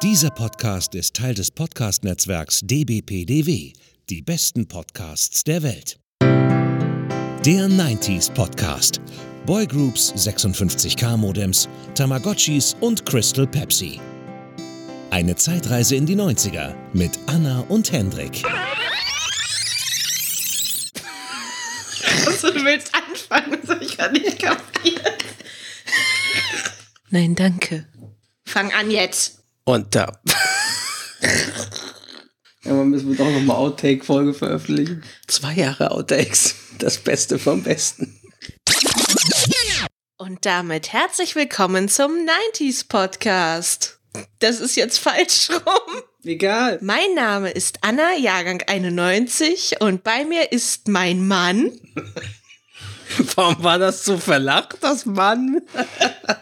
Dieser Podcast ist Teil des Podcast-Netzwerks dbpdw, die besten Podcasts der Welt. Der 90s Podcast. Boygroups, 56K Modems, Tamagotchis und Crystal Pepsi. Eine Zeitreise in die 90er mit Anna und Hendrik. Also, du willst anfangen, das habe ich gar nicht kapiert. Nein, danke. Fang an jetzt. Und da. ja, man müssen wir doch nochmal Outtake-Folge veröffentlichen. Zwei Jahre Outtakes. Das Beste vom Besten. Und damit herzlich willkommen zum 90s Podcast. Das ist jetzt falsch rum. Egal. Mein Name ist Anna, Jahrgang 91 und bei mir ist mein Mann. Warum war das so verlacht, das Mann?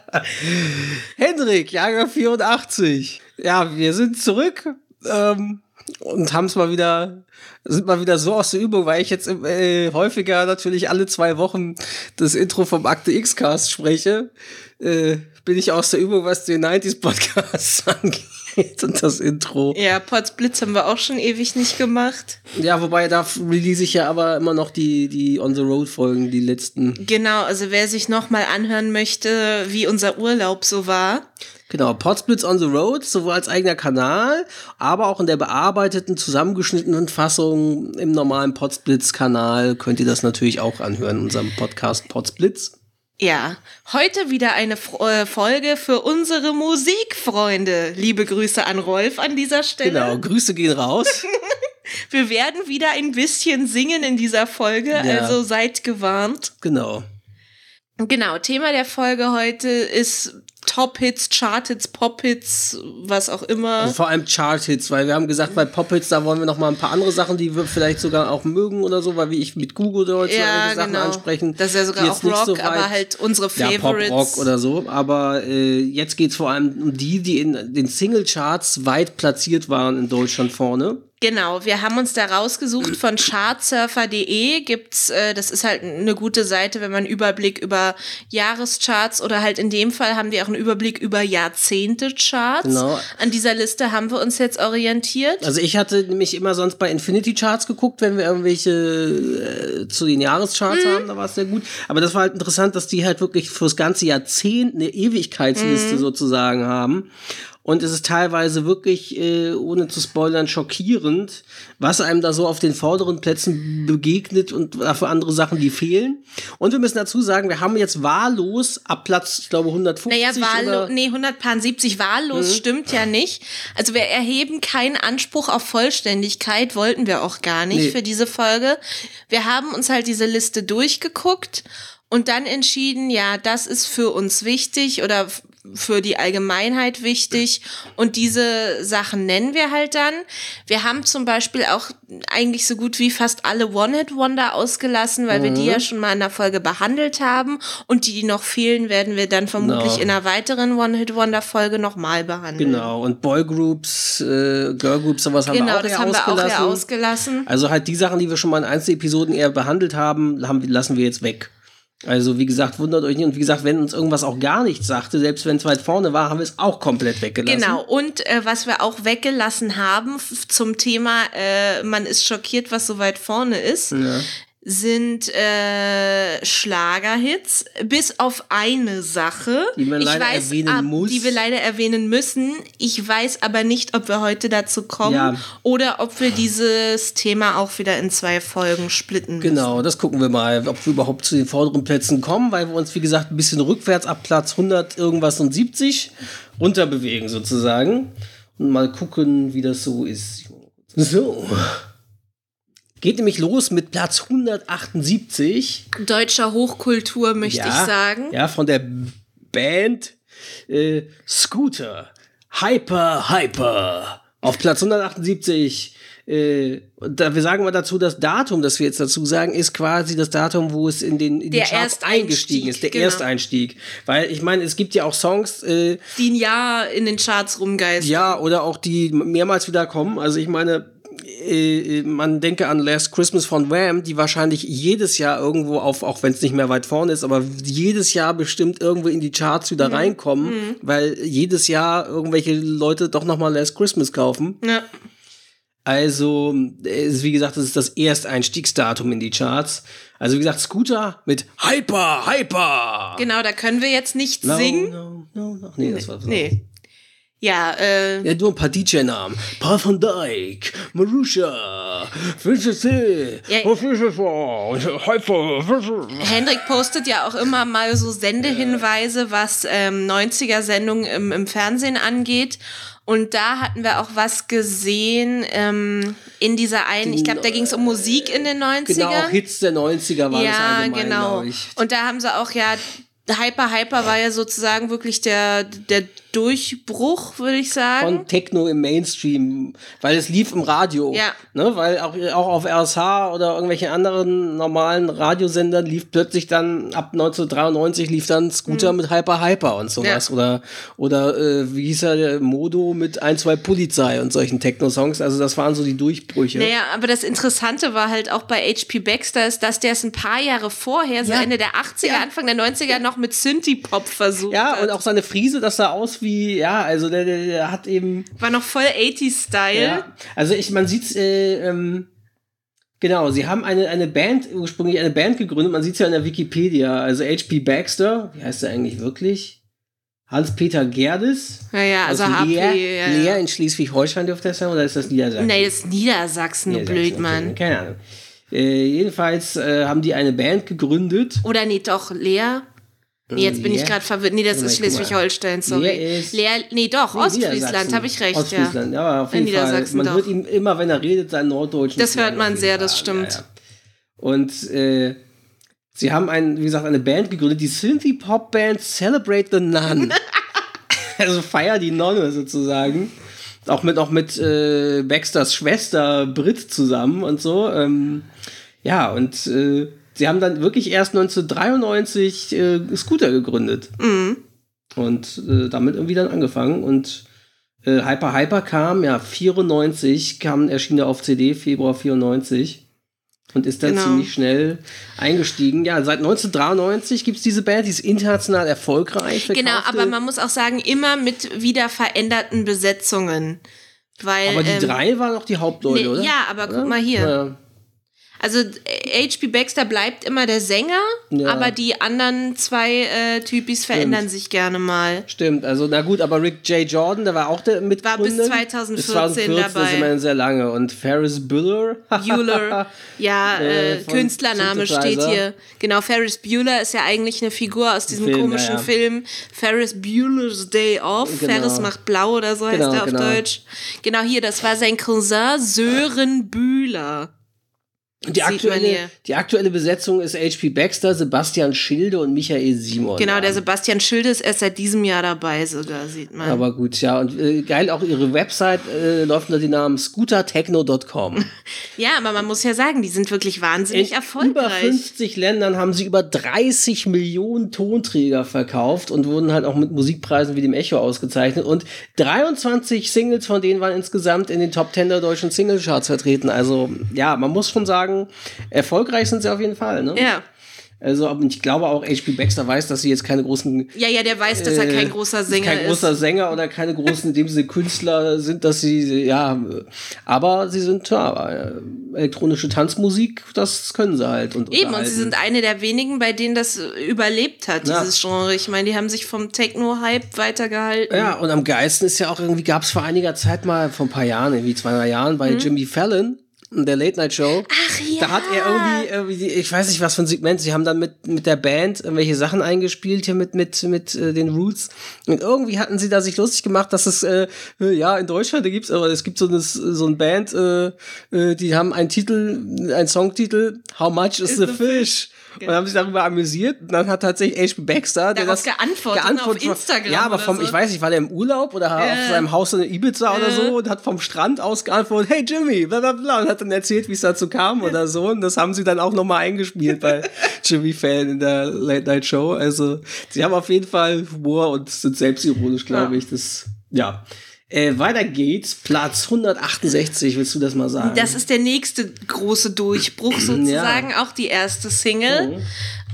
Hendrik, Jahrgang 84. Ja, wir sind zurück ähm, und haben es mal wieder, sind mal wieder so aus der Übung, weil ich jetzt äh, häufiger natürlich alle zwei Wochen das Intro vom Akte X-Cast spreche. Äh, bin ich aus der Übung, was den 90s Podcast angeht und das Intro. Ja, Potsblitz haben wir auch schon ewig nicht gemacht. Ja, wobei da release ich ja aber immer noch die, die On the Road Folgen, die letzten. Genau, also wer sich nochmal anhören möchte, wie unser Urlaub so war. Genau, Potsblitz on the Road, sowohl als eigener Kanal, aber auch in der bearbeiteten, zusammengeschnittenen Fassung im normalen Potsblitz-Kanal könnt ihr das natürlich auch anhören, in unserem Podcast Potsblitz. Ja, heute wieder eine äh, Folge für unsere Musikfreunde. Liebe Grüße an Rolf an dieser Stelle. Genau, Grüße gehen raus. Wir werden wieder ein bisschen singen in dieser Folge, ja. also seid gewarnt. Genau. Genau, Thema der Folge heute ist Top-Hits, Chart-Hits, Pop-Hits, was auch immer. Also vor allem Chart-Hits, weil wir haben gesagt, bei Pop-Hits, da wollen wir noch mal ein paar andere Sachen, die wir vielleicht sogar auch mögen oder so, weil wie ich mit Google heute ja, Sachen genau. ansprechen. Das ist ja sogar auch Rock, so aber halt unsere Favorites. Ja, Pop-Rock oder so. Aber äh, jetzt geht's vor allem um die, die in den Single-Charts weit platziert waren in Deutschland vorne. Genau, wir haben uns da rausgesucht von chartsurfer.de gibt's, äh, das ist halt eine gute Seite, wenn man einen Überblick über Jahrescharts oder halt in dem Fall haben wir auch einen Überblick über Jahrzehnte-Charts. Genau. An dieser Liste haben wir uns jetzt orientiert. Also ich hatte nämlich immer sonst bei Infinity Charts geguckt, wenn wir irgendwelche äh, zu den Jahrescharts mhm. haben, da war es sehr gut. Aber das war halt interessant, dass die halt wirklich fürs ganze Jahrzehnt eine Ewigkeitsliste mhm. sozusagen haben. Und es ist teilweise wirklich, äh, ohne zu spoilern, schockierend, was einem da so auf den vorderen Plätzen begegnet und dafür andere Sachen, die fehlen. Und wir müssen dazu sagen, wir haben jetzt wahllos ab Platz, ich glaube, 150. Naja, wahllos, nee, 170 wahllos mhm. stimmt ja nicht. Also wir erheben keinen Anspruch auf Vollständigkeit, wollten wir auch gar nicht nee. für diese Folge. Wir haben uns halt diese Liste durchgeguckt und dann entschieden, ja, das ist für uns wichtig oder für die Allgemeinheit wichtig und diese Sachen nennen wir halt dann. Wir haben zum Beispiel auch eigentlich so gut wie fast alle One-Hit-Wonder ausgelassen, weil mhm. wir die ja mhm. schon mal in der Folge behandelt haben und die, die noch fehlen, werden wir dann vermutlich genau. in einer weiteren One-Hit-Wonder-Folge nochmal behandeln. Genau, und Boygroups, äh, Girlgroups, sowas haben genau, wir auch, das haben ausgelassen. wir auch ausgelassen. Also halt die Sachen, die wir schon mal in Einzelepisoden eher behandelt haben, haben lassen wir jetzt weg. Also, wie gesagt, wundert euch nicht. Und wie gesagt, wenn uns irgendwas auch gar nichts sagte, selbst wenn es weit vorne war, haben wir es auch komplett weggelassen. Genau. Und äh, was wir auch weggelassen haben zum Thema, äh, man ist schockiert, was so weit vorne ist, ja sind äh, Schlagerhits, bis auf eine Sache, die, man leider weiß, erwähnen ab, muss. die wir leider erwähnen müssen. Ich weiß aber nicht, ob wir heute dazu kommen ja. oder ob wir dieses Thema auch wieder in zwei Folgen splitten müssen. Genau, das gucken wir mal, ob wir überhaupt zu den vorderen Plätzen kommen, weil wir uns, wie gesagt, ein bisschen rückwärts ab Platz 100 irgendwas und 70 runterbewegen sozusagen. Und mal gucken, wie das so ist. So. Geht nämlich los mit Platz 178. Deutscher Hochkultur, möchte ja, ich sagen. Ja, von der Band äh, Scooter. Hyper, Hyper. Auf Platz 178. Äh, da, wir sagen mal dazu, das Datum, das wir jetzt dazu sagen, ist quasi das Datum, wo es in den, in der Charts eingestiegen ist, der genau. Ersteinstieg. Weil ich meine, es gibt ja auch Songs, äh, die ein Jahr in den Charts rumgeistern. Ja, oder auch die mehrmals wieder kommen. Also ich meine, man denke an Last Christmas von Wham, die wahrscheinlich jedes Jahr irgendwo auf, auch wenn es nicht mehr weit vorne ist, aber jedes Jahr bestimmt irgendwo in die Charts wieder mhm. reinkommen, mhm. weil jedes Jahr irgendwelche Leute doch nochmal Last Christmas kaufen. Ja. Also, wie gesagt, das ist das Ersteinstiegsdatum in die Charts. Also, wie gesagt, Scooter mit Hyper, Hyper. Genau, da können wir jetzt nicht no, singen. No, no, no. Nee, das war so. Nee. Ja, äh. Ja, du ein paar DJ-Namen. Paul van Dyk, Marusha, VCC, ja, Hendrik postet ja auch immer mal so Sendehinweise, was ähm, 90er-Sendungen im, im Fernsehen angeht. Und da hatten wir auch was gesehen ähm, in dieser einen, ich glaube, da ging es um Musik in den 90ern. Genau, Hits der 90er waren ja, das genau. Und da haben sie auch ja Hyper Hyper war ja sozusagen wirklich der, der Durchbruch, würde ich sagen. Von Techno im Mainstream, weil es lief im Radio. Ja. Ne, weil auch, auch auf RSH oder irgendwelchen anderen normalen Radiosendern lief plötzlich dann, ab 1993 lief dann Scooter mhm. mit Hyper Hyper und sowas. Ja. Oder, oder äh, wie hieß er, der Modo mit ein, zwei Polizei und solchen Techno-Songs. Also das waren so die Durchbrüche. Naja, aber das Interessante war halt auch bei HP Baxter, ist, dass der es ein paar Jahre vorher, so ja. Ende der 80er, ja. Anfang der 90er noch mit Synthie-Pop versucht Ja, hat. und auch seine Friese, das sah aus wie ja, also der, der, der hat eben. War noch voll 80s-Style. Ja, also ich, man sieht's, äh, ähm, Genau, sie haben eine, eine Band, ursprünglich eine Band gegründet, man sieht es ja in der Wikipedia, also H.P. Baxter, wie heißt er eigentlich wirklich? Hans-Peter Gerdes. Ja, ja, also HP. Leer, ja, Leer in Schleswig-Holstein dürfte das sein, oder ist das Niedersachsen? Nee, das ist Niedersachsen, du blöd, Mann. Keine Ahnung. Äh, jedenfalls äh, haben die eine Band gegründet. Oder nee, doch, Leer. Nee, jetzt bin ich gerade verwirrt. Nee, das ist Schleswig-Holstein, sorry. Leer, nee, doch, nee, Ostfriesland, habe ich recht, Ostfriesland, ja. ja auf jeden Fall. Man doch. hört ihm immer, wenn er redet, seinen Norddeutschen. Das hört man sehr, das stimmt. Ja, ja. Und äh, sie haben ein, wie gesagt, eine Band gegründet, die Synthie-Pop-Band Celebrate the Nun. also feier die Nonne sozusagen. Auch mit, auch mit äh, Baxters Schwester Brit zusammen und so. Ähm, ja, und äh, sie haben dann wirklich erst 1993 äh, Scooter gegründet. Mhm. Und äh, damit irgendwie dann angefangen. Und äh, Hyper Hyper kam, ja, 94 kam, erschien er auf CD, Februar 94. Und ist dann genau. ziemlich schnell eingestiegen. Ja, seit 1993 gibt es diese Band, die ist international erfolgreich. Genau, aber man muss auch sagen, immer mit wieder veränderten Besetzungen. Weil, aber die ähm, drei waren auch die Hauptleute, ne, oder? Ja, aber guck ja? mal hier. Ja. Also H.P. Baxter bleibt immer der Sänger, ja. aber die anderen zwei äh, Typis Stimmt. verändern sich gerne mal. Stimmt, also na gut, aber Rick J. Jordan, der war auch der Mitgründer. War bis 2014, bis 2014 dabei. Das ist immerhin sehr lange. Und Ferris Bueller. Bueller, ja, äh, äh Künstlername steht hier. Genau, Ferris Bueller ist ja eigentlich eine Figur aus diesem Film, komischen ja. Film Ferris Bueller's Day Off. Genau. Ferris macht blau oder so heißt genau, er auf genau. Deutsch. Genau hier, das war sein Cousin Sören Bühler. Die aktuelle, die aktuelle Besetzung ist H.P. Baxter, Sebastian Schilde und Michael Simon. Genau, der Sebastian Schilde ist erst seit diesem Jahr dabei, so da sieht man. Aber gut, ja. Und äh, geil, auch ihre Website äh, läuft unter dem Namen scootertechno.com. ja, aber man muss ja sagen, die sind wirklich wahnsinnig In erfolgreich. In über 50 Ländern haben sie über 30 Millionen Tonträger verkauft und wurden halt auch mit Musikpreisen wie dem Echo ausgezeichnet. Und 23 Singles von denen waren insgesamt in den Top 10 der deutschen Singlecharts vertreten. Also ja, man muss schon sagen, sagen, erfolgreich sind sie auf jeden Fall. Ne? Ja. Also, ich glaube auch, H.P. Baxter weiß, dass sie jetzt keine großen. Ja, ja, der weiß, dass er kein großer Sänger kein ist. Kein großer Sänger oder keine großen, in dem Sinne Künstler sind, dass sie, ja, aber sie sind, ja, elektronische Tanzmusik, das können sie halt. Und Eben, und sie sind eine der wenigen, bei denen das überlebt hat, ja. dieses Genre. Ich meine, die haben sich vom Techno-Hype weitergehalten. Ja, und am geilsten ist ja auch irgendwie, gab es vor einiger Zeit mal, vor ein paar Jahren, irgendwie zwei, drei Jahren, bei mhm. Jimmy Fallon, der Late Night Show. Ach ja. Da hat er irgendwie, irgendwie, ich weiß nicht was für ein Segment, sie haben dann mit, mit der Band irgendwelche Sachen eingespielt hier mit, mit, mit äh, den Roots. Und irgendwie hatten sie da sich lustig gemacht, dass es, äh, ja, in Deutschland da gibt's, aber es gibt so eine, so ein Band, äh, äh, die haben einen Titel, einen Songtitel, How Much is, is the, the, Fish? fish? Und haben sich darüber amüsiert. Und dann hat tatsächlich H.P. Baxter, der das geantwortet, geantwortet auf Instagram. Ja, aber vom, so. ich weiß nicht, war der im Urlaub oder äh. auf seinem Haus in Ibiza äh. oder so und hat vom Strand aus geantwortet, hey Jimmy, bla bla bla, und hat dann erzählt, wie es dazu kam oder so. Und das haben sie dann auch nochmal eingespielt bei Jimmy Fallon in der Late Night Show. Also, sie haben auf jeden Fall Humor und sind selbstironisch, glaube ja. ich. Das, ja. Äh, weiter geht's, Platz 168, willst du das mal sagen? Das ist der nächste große Durchbruch sozusagen, ja. auch die erste Single. Mhm.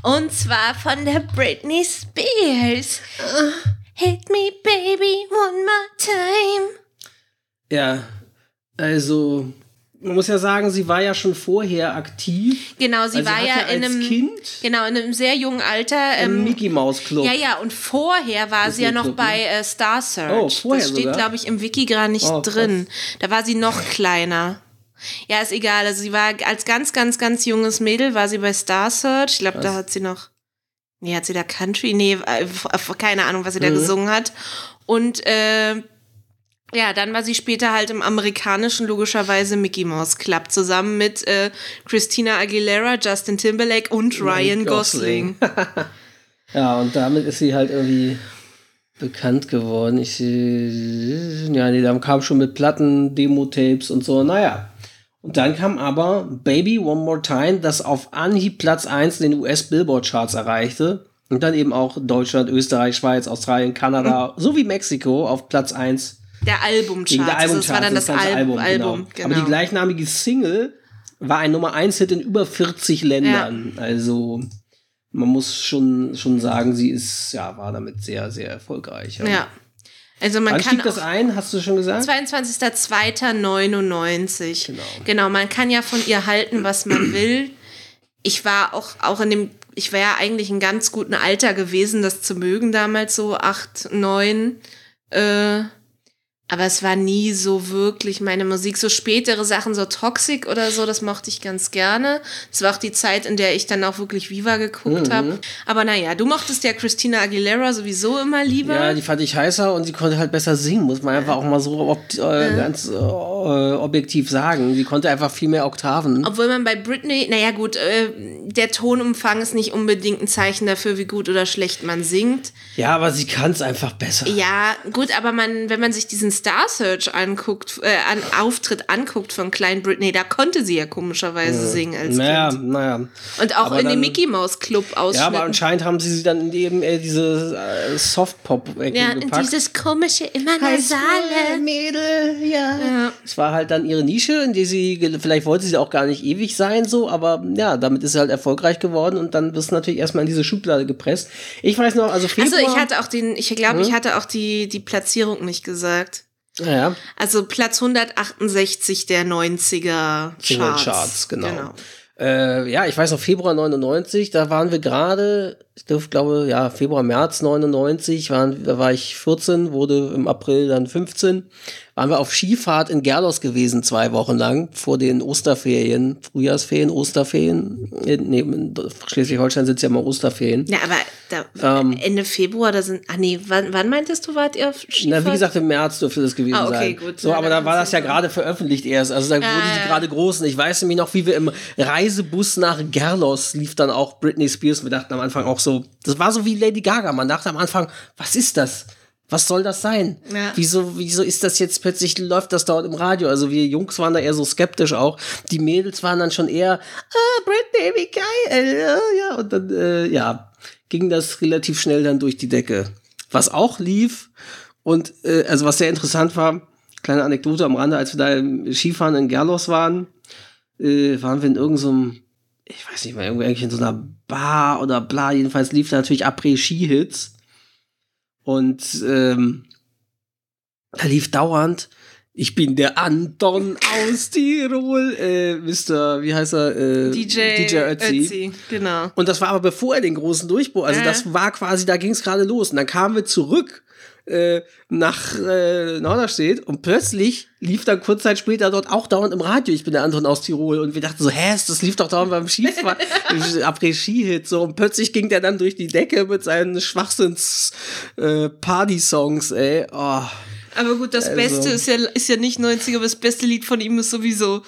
Und zwar von der Britney Spears. Hit me, baby, one more time. Ja, also man muss ja sagen, sie war ja schon vorher aktiv. Genau, sie also war ja in einem kind genau in einem sehr jungen Alter im ähm, Mickey Mouse Club. Ja, ja, und vorher war das sie ja noch Club, bei äh, Star Search. Oh, vorher das steht, glaube ich, im Wiki gerade nicht oh, drin. Da war sie noch kleiner. Ja, ist egal. Also sie war als ganz, ganz, ganz junges Mädel war sie bei Star Search. Ich glaube, da hat sie noch. Nee, hat sie da Country? Nee, äh, keine Ahnung, was sie mhm. da gesungen hat. Und äh, ja, dann war sie später halt im amerikanischen, logischerweise Mickey Mouse Club, zusammen mit äh, Christina Aguilera, Justin Timberlake und Ryan Gosling. ja, und damit ist sie halt irgendwie bekannt geworden. Ich, ja, nee, dann kam schon mit Platten, Demo-Tapes und so, naja. Und dann kam aber Baby One More Time, das auf Anhieb Platz 1 in den US-Billboard-Charts erreichte. Und dann eben auch Deutschland, Österreich, Schweiz, Australien, Kanada mhm. sowie Mexiko auf Platz 1 der Albumchart. Der Albumchart. Das war dann das, das Al Album. Album genau. genau. Aber die gleichnamige Single war ein Nummer 1 Hit in über 40 Ländern. Ja. Also man muss schon, schon sagen, sie ist, ja, war damit sehr, sehr erfolgreich. Ja. ja. Also man Wann kann das ein, hast du schon gesagt? 22.02.99. Genau. genau, man kann ja von ihr halten, was man will. Ich war auch, auch in dem, ich war ja eigentlich in ganz guten Alter gewesen, das zu mögen, damals so acht, neun. Äh, aber es war nie so wirklich meine Musik. So spätere Sachen, so Toxic oder so, das mochte ich ganz gerne. Es war auch die Zeit, in der ich dann auch wirklich Viva geguckt mhm. habe. Aber naja, du mochtest ja Christina Aguilera sowieso immer lieber. Ja, die fand ich heißer und sie konnte halt besser singen, muss man einfach auch mal so ob, äh, ganz äh, objektiv sagen. Sie konnte einfach viel mehr Oktaven. Obwohl man bei Britney, naja gut, äh, der Tonumfang ist nicht unbedingt ein Zeichen dafür, wie gut oder schlecht man singt. Ja, aber sie kann es einfach besser. Ja, gut, aber man, wenn man sich diesen Star Search anguckt, äh, an Auftritt anguckt von Klein Britney, da konnte sie ja komischerweise ja. singen als naja, Kind. Naja. Und auch aber in dem Mickey Mouse Club aus. Ja, aber anscheinend haben sie sie dann eben äh, diese äh, Soft-Pop-Ecke ja, gepackt. dieses komische, immer nasale. Mädel, ja. ja. Es war halt dann ihre Nische, in die sie, vielleicht wollte sie auch gar nicht ewig sein, so, aber ja, damit ist sie halt erfolgreich geworden und dann wirst du natürlich erstmal in diese Schublade gepresst. Ich weiß noch, also Februar, Also ich hatte auch den, ich glaube, hm? ich hatte auch die, die Platzierung nicht gesagt. Ja. Also Platz 168 der 90er Charts. Charts genau. genau. Äh, ja, ich weiß noch, Februar 99, da waren wir gerade, ich glaube, ja, Februar, März 99, waren, da war ich 14, wurde im April dann 15 waren wir auf Skifahrt in Gerlos gewesen, zwei Wochen lang, vor den Osterferien, Frühjahrsferien, Osterferien. Nee, in Schleswig-Holstein sind es ja immer Osterferien. Ja, aber da, ähm, Ende Februar, da sind, ah nee, wann, wann meintest du, wart ihr auf Skifahrt? Na, wie gesagt, im März dürfte das gewesen ah, okay, sein. Gut, so, aber da war das ja gerade veröffentlicht erst, also da ah, wurde die gerade groß. Und ich weiß nämlich noch, wie wir im Reisebus nach Gerlos lief dann auch Britney Spears. Wir dachten am Anfang auch so, das war so wie Lady Gaga. Man dachte am Anfang, was ist das? Was soll das sein? Ja. Wieso, wieso ist das jetzt plötzlich, läuft das dort im Radio? Also wir Jungs waren da eher so skeptisch auch. Die Mädels waren dann schon eher, ah, Britney, wie geil. Ja, ja. Und dann, äh, ja, ging das relativ schnell dann durch die Decke. Was auch lief und, äh, also was sehr interessant war, kleine Anekdote am Rande, als wir da im Skifahren in Gerlos waren, äh, waren wir in irgendeinem, ich weiß nicht mal, irgendwie in so einer Bar oder bla, jedenfalls lief da natürlich Après-Ski-Hits. Und ähm, da lief dauernd, ich bin der Anton aus Tirol, äh, Mr., wie heißt er? Äh, DJ, DJ Ötzi. Ötzi. Genau. Und das war aber bevor er den großen Durchbruch, also äh. das war quasi, da ging es gerade los. Und dann kamen wir zurück äh, nach äh, Norderstedt und plötzlich lief dann kurz Zeit später dort auch dauernd im Radio, ich bin der Anton aus Tirol und wir dachten so, hä, das lief doch dauernd beim Skifahren, Après-Ski-Hit so und plötzlich ging der dann durch die Decke mit seinen Schwachsinns-Party-Songs, äh, ey, oh. Aber gut, das also. Beste ist ja, ist ja nicht 90er, aber das beste Lied von ihm ist sowieso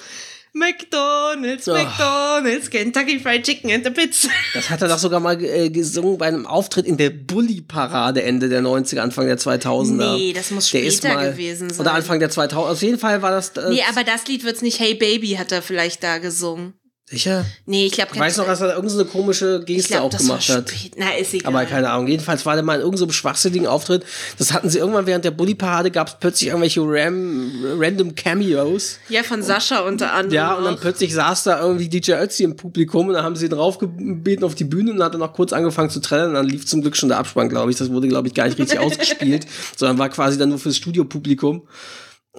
McDonald's. McDonald's, Kentucky Fried Chicken and the Pizza. Das hat er doch sogar mal äh, gesungen bei einem Auftritt in der Bully-Parade Ende der 90er, Anfang der 2000er. Nee, das muss später mal, gewesen sein. Oder Anfang der 2000er. Auf jeden Fall war das. Äh, nee, aber das Lied wird's nicht Hey Baby hat er vielleicht da gesungen. Sicher? Nee, ich glaube, Ich weiß noch, dass er irgendeine komische Geste glaub, auch gemacht hat. Na, ist egal. Aber keine Ahnung. Jedenfalls war der mal in irgendeinem schwachsinnigen Auftritt. Das hatten sie irgendwann während der Bully-Parade, gab es plötzlich irgendwelche Ram random Cameos. ja, von Sascha unter anderem. Ja, und dann auch. plötzlich saß da irgendwie DJ Ötzi im Publikum und dann haben sie ihn raufgebeten auf die Bühne und dann hat er noch kurz angefangen zu trennen und dann lief zum Glück schon der Abspann, glaube ich. Das wurde, glaube ich, gar nicht richtig ausgespielt, sondern war quasi dann nur fürs Studiopublikum.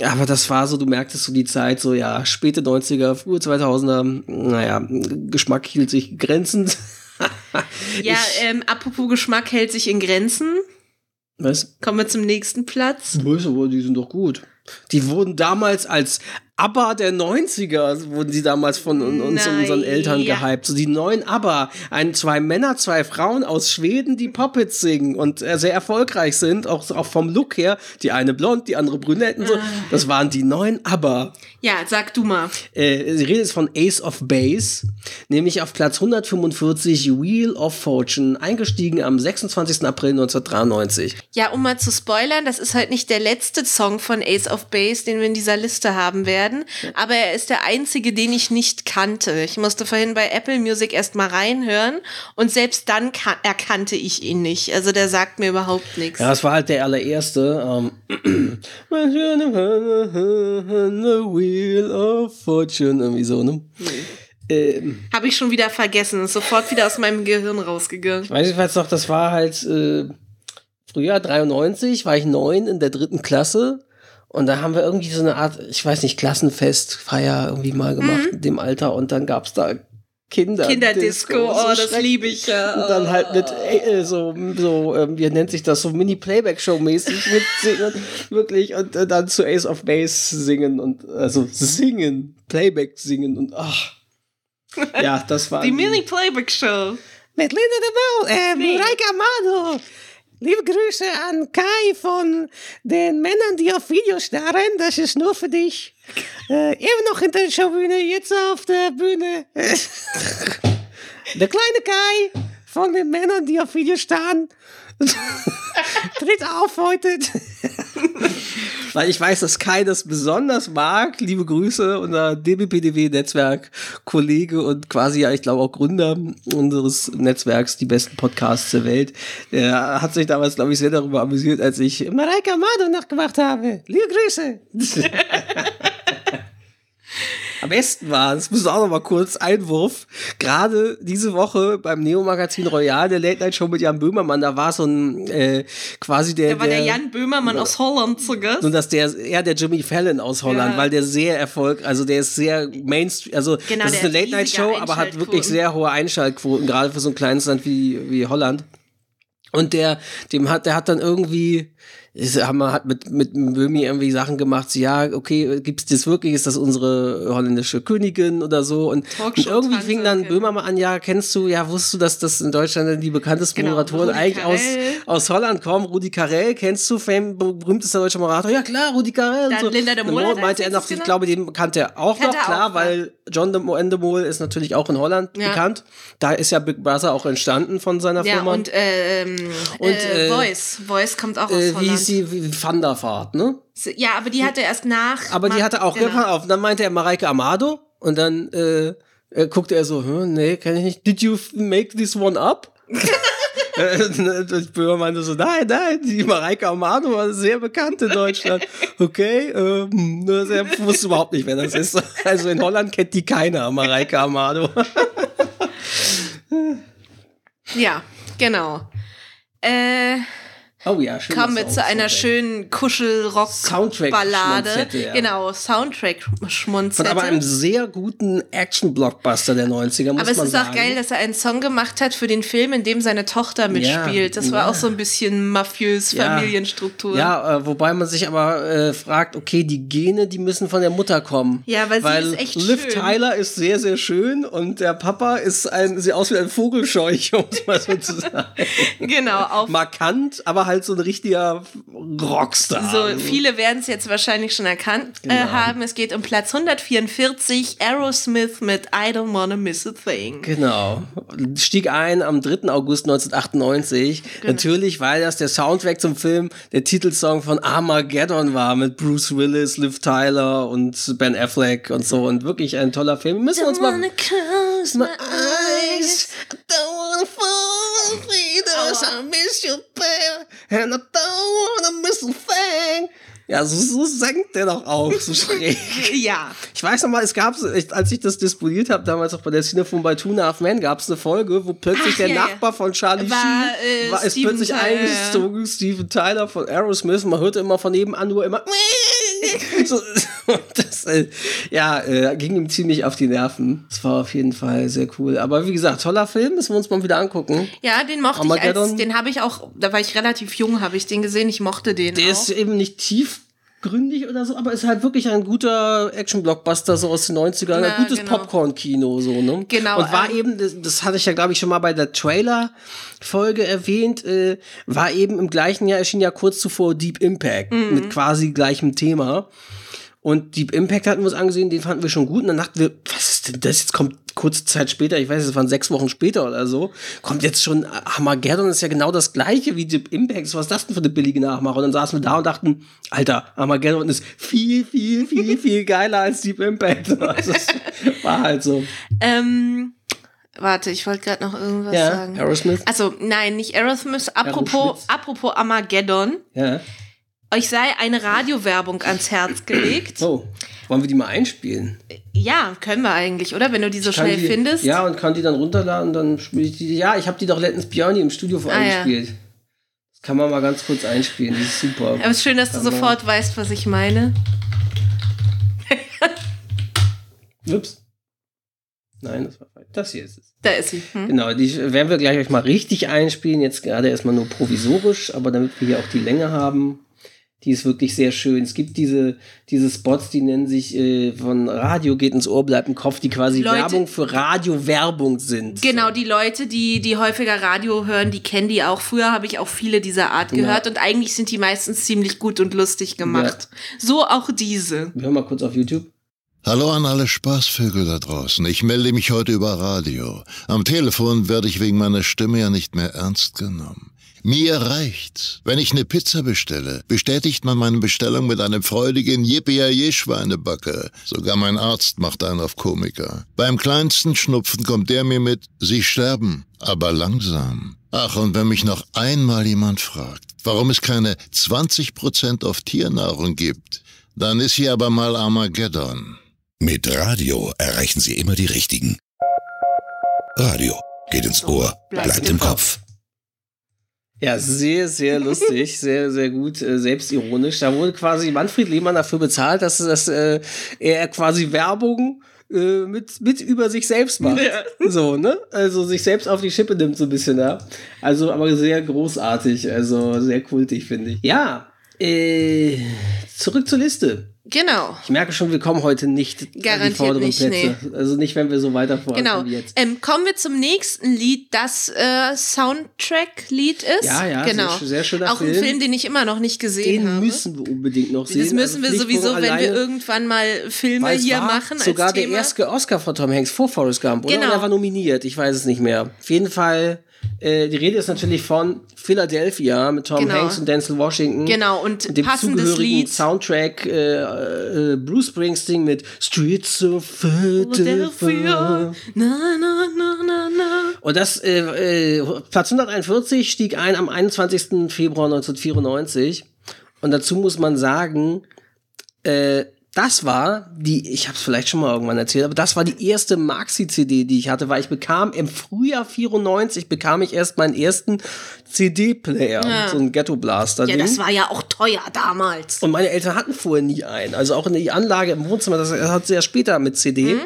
Aber das war so, du merktest so die Zeit, so ja, späte 90er, frühe 2000er, naja, Geschmack hielt sich grenzend. Ja, ähm, apropos Geschmack hält sich in Grenzen. Was? Kommen wir zum nächsten Platz. Weiß aber, die sind doch gut. Die wurden damals als ABBA der 90er, wurden sie damals von un- uns Na unseren Eltern ja. gehypt. So die neuen ABBA. Ein, zwei Männer, zwei Frauen aus Schweden, die Poppets singen und äh, sehr erfolgreich sind, auch, auch vom Look her. Die eine blond, die andere brünett und so. Ah. Das waren die neuen ABBA. Ja, sag du mal. Äh, die Rede ist von Ace of Base, nämlich auf Platz 145 Wheel of Fortune, eingestiegen am 26. April 1993. Ja, um mal zu spoilern, das ist halt nicht der letzte Song von Ace of Base, den wir in dieser Liste haben werden. Aber er ist der einzige, den ich nicht kannte. Ich musste vorhin bei Apple Music erst mal reinhören und selbst dann ka- erkannte ich ihn nicht. Also der sagt mir überhaupt nichts. Ja, das war halt der allererste. Ähm, The Wheel of Fortune, irgendwie so, ne? Ähm, Habe ich schon wieder vergessen. Ist sofort wieder aus meinem Gehirn rausgegangen. weiß ich weiß noch, das war halt äh, Frühjahr 93, war ich neun in der dritten Klasse. Und da haben wir irgendwie so eine Art, ich weiß nicht, Klassenfestfeier irgendwie mal gemacht in dem Alter. Und dann gab's da Kinder. Kinderdisco, oh, das liebe ich ja. Und dann halt mit äh, so, so ähm, wie nennt sich das, so Mini-Playback-Show-mäßig mitsingen, wirklich, und äh, dann zu Ace of Base singen und, also singen, Playback singen und ach. Ja, das war. Die Mini-Playback-Show. Mit Linda de Mol, äh, Nee. Mareike Amado. Liebe Grüße an Kai von den Männern, die auf Video starren. Das ist nur für dich. Äh, eben noch hinter der Showbühne, jetzt auf der Bühne. der kleine Kai von den Männern, die auf Video starren. Tritt auf heute. Weil ich weiß, dass Kai das besonders mag. Liebe Grüße, unser DBPDW-Netzwerk, Kollege und quasi, ja, ich glaube auch Gründer unseres Netzwerks, die besten Podcasts der Welt. Der hat sich damals, glaube ich, sehr darüber amüsiert, als ich Mareike Amado nachgemacht habe. Liebe Grüße. Am besten war, das wir auch noch mal kurz Einwurf, gerade diese Woche beim Neo-Magazin Royal, der Late-Night-Show mit Jan Böhmermann, da war so ein, äh, quasi der, Da war der Jan Böhmermann aus Holland zu Gast. und dass der eher der Jimmy Fallon aus Holland, Ja. weil der sehr Erfolg, also der ist sehr Mainstream, also Genau, das ist der eine Late Night Show, aber hat wirklich sehr hohe Einschaltquoten, gerade für so ein kleines Land wie wie Holland. Und der, dem hat, der hat dann irgendwie, ist, haben wir, hat mit, mit Böhmi irgendwie Sachen gemacht, so, ja, okay, gibt's das wirklich, ist das unsere holländische Königin oder so? Und, und irgendwie fing dann okay. Böhmer mal an, ja, kennst du, ja, wusstest du, dass das in Deutschland die bekanntesten Genau, Moderatoren Rudi eigentlich aus, Carrell. aus Holland kommen? Rudi Carell, kennst du, fame, berühmtester deutscher Moderator? Ja, klar, Rudi Carell. Dann und so. Linda de Mol er meinte er noch, ich glaube, den kannte er auch Kannte noch, er klar, auch, weil John de Mo Endemol ist natürlich auch in Holland Ja. bekannt. Da ist ja Big Brother auch entstanden von seiner Ja, Firma. und, ähm, Und, äh, äh, Voice. Voice kommt auch aus äh, wie Holland. Van der Vaart, ne? Ja, aber die hatte erst nach. Aber die hatte auch, genau. auf, und dann meinte er Mareike Amado und dann äh, äh, guckte er so, hm, nee, kann ich nicht. Did you make this one up? Und Böhmer meinte so, nein, nein, die Mareike Amado war sehr bekannt in Deutschland. Okay, ähm, er wusste überhaupt nicht, wer das ist. Also in Holland kennt die keiner, Mareike Amado. Ja, genau. Äh, Oh ja, schön. kommen wir zu einer schönen Kuschelrock-Ballade. Ja. Genau, Von Soundtrack-Schmonzette. aber einem sehr guten Action-Blockbuster der 90er, muss Aber es man ist sagen. auch geil, dass er einen Song gemacht hat für den Film, in dem seine Tochter mitspielt. Das war ja. auch so ein bisschen mafiös Ja. Familienstruktur. Ja, äh, wobei man sich aber äh, fragt, okay, die Gene, die müssen von der Mutter kommen. Ja, weil sie ist echt Liv schön. Tyler ist sehr, sehr schön und der Papa ist ein, sieht aus wie ein Vogelscheuch, um es mal so zu sagen. Genau, Markant, aber halt halt so ein richtiger Rockstar. So, viele werden es jetzt wahrscheinlich schon erkannt äh, Genau. haben. Es geht um Platz 144, Aerosmith mit I Don't Wanna Miss a Thing. Genau. Stieg ein am 3. August 1998. Genau. Natürlich, weil das der Soundtrack zum Film der Titelsong von Armageddon war mit Bruce Willis, Liv Tyler und Ben Affleck und so. Und wirklich ein toller Film. Müssen wir uns mal. close my eyes. I don't wanna fall. I miss you, babe. And I don't wanna miss a thing. Ja, so, so senkt der doch auch, so schräg. Ja. Ich weiß noch mal, es gab, als ich das disponiert habe, damals auch bei der Cinefon bei Two and a Half Men, gab es eine Folge, wo plötzlich Ach, der ja, ja. Nachbar von Charlie War, Sheen äh, war, ist Steven plötzlich Tyler, eingezogen, Steven Tyler von Aerosmith. Man hörte immer von nebenan nur immer so, das, äh, ja, äh, ging ihm ziemlich auf die Nerven. Das war auf jeden Fall sehr cool. Aber wie gesagt, toller Film, müssen wir uns mal wieder angucken. Ja, den mochte ich als, Armageddon. den habe ich auch, da war ich relativ jung, habe ich den gesehen, ich mochte den Der auch. ist eben nicht tiefgründig oder so, aber ist halt wirklich ein guter Action-Blockbuster so aus den 90ern. Ja, ein gutes genau. Popcorn-Kino, so, ne? Genau, Und war ähm, eben, das, das hatte ich ja, glaube ich, schon mal bei der Trailer-Folge erwähnt, äh, war eben im gleichen Jahr, erschien ja kurz zuvor Deep Impact Mhm. mit quasi gleichem Thema. Und Deep Impact hatten wir uns angesehen, den fanden wir schon gut. Und dann dachten wir, was ist denn das? Jetzt kommt kurze Zeit später, ich weiß, es waren sechs Wochen später oder so, kommt jetzt schon Armageddon, ist ja genau das gleiche wie Deep Impact. Was ist das denn für eine billige Nachmache? Und dann saßen wir da und dachten, Alter, Armageddon ist viel, viel, viel, viel geiler als Deep Impact. Also, das war halt so. Ähm, warte, ich wollte gerade noch irgendwas Ja, sagen. Aerosmith. Also, nein, nicht Aerosmith. Apropos, Aerosmith. apropos Armageddon. Ja. Euch sei eine Radiowerbung ans Herz gelegt. So, wollen wir die mal einspielen? Ja, können wir eigentlich, oder? Wenn du die so schnell die, findest. Ja, und kann die dann runterladen, dann spiele ich die. Ja, ich habe die doch letztens Björni im Studio vor Ah, ja. eingespielt. Das kann man mal ganz kurz einspielen, die ist super. Aber es ist schön, dass du Kann man- sofort weißt, was ich meine. Ups. Nein, das war falsch. Das hier ist es. Da ist sie. Hm? Genau, die werden wir gleich euch mal richtig einspielen. Jetzt gerade erstmal nur provisorisch, aber damit wir hier auch die Länge haben. Die ist wirklich sehr schön. Es gibt diese, diese Spots, die nennen sich äh, von Radio geht ins Ohr, bleibt im Kopf, die quasi Leute- Werbung für Radio-Werbung sind. Genau, die Leute, die, die häufiger Radio hören, die kennen die auch. Früher habe ich auch viele dieser Art gehört und eigentlich sind die meistens ziemlich gut und lustig gemacht. So auch diese. Wir hören mal kurz auf YouTube. Hallo an alle Spaßvögel da draußen. Ich melde mich heute über Radio. Am Telefon werde ich wegen meiner Stimme ja nicht mehr ernst genommen. Mir reicht's. Wenn ich eine Pizza bestelle, bestätigt man meine Bestellung mit einem freudigen yippie schweinebacke Sogar mein Arzt macht einen auf Komiker. Beim kleinsten Schnupfen kommt der mir mit, Sie sterben, aber langsam. Ach, und wenn mich noch einmal jemand fragt, warum es keine 20% auf Tiernahrung gibt, dann ist hier aber mal Armageddon. Mit Radio erreichen Sie immer die Richtigen. Radio geht ins Ohr, bleibt im Kopf. Ja, sehr, sehr lustig, sehr, sehr gut, äh, selbstironisch. Da wurde quasi Manfred Lehmann dafür bezahlt, dass, dass äh, er quasi Werbung äh, mit, mit über sich selbst macht. So, ne? Also sich selbst auf die Schippe nimmt so ein bisschen, ja. Also, aber sehr großartig, also sehr kultig, finde ich. Ja, äh, zurück zur Liste. Genau. Ich merke schon, wir kommen heute nicht an die Garantiert vorderen nicht, Plätze. Also nicht, wenn wir so weiter Genau. wie jetzt. Ähm, kommen wir zum nächsten Lied, das äh, Soundtrack-Lied ist. Ja, ja, genau. sehr- sehr schöner Auch ein Film. Film, den ich immer noch nicht gesehen Den habe. müssen wir unbedingt noch sehen. das müssen wir Also sowieso, Pflichtpunkt wenn wir irgendwann mal Filme hier machen. Sogar der erste Oscar von Tom Hanks vor Forrest Gump, oder? Genau. Und er war nominiert, ich weiß es nicht mehr. Auf jeden Fall, äh, die Rede ist natürlich von Philadelphia mit Tom Genau. Hanks und Denzel Washington. Genau, und dem passendes zugehörigen Lied. Soundtrack äh, äh, Bruce Springsteen mit Streets of Philadelphia. Philadelphia. Na, na, na, na, na. Und das äh, äh, Platz 141 stieg ein am 21. Februar 1994. Und dazu muss man sagen, äh, das war die, ich habe es vielleicht schon mal irgendwann erzählt, aber das war die erste Maxi-CD, die ich hatte, weil ich bekam im Frühjahr 94 bekam ich erst meinen ersten CD-Player, so ein Ghetto Blaster. Ja, das war ja auch teuer damals. Und meine Eltern hatten vorher nie einen. Also auch in die Anlage im Wohnzimmer, das hat sehr später mit CD.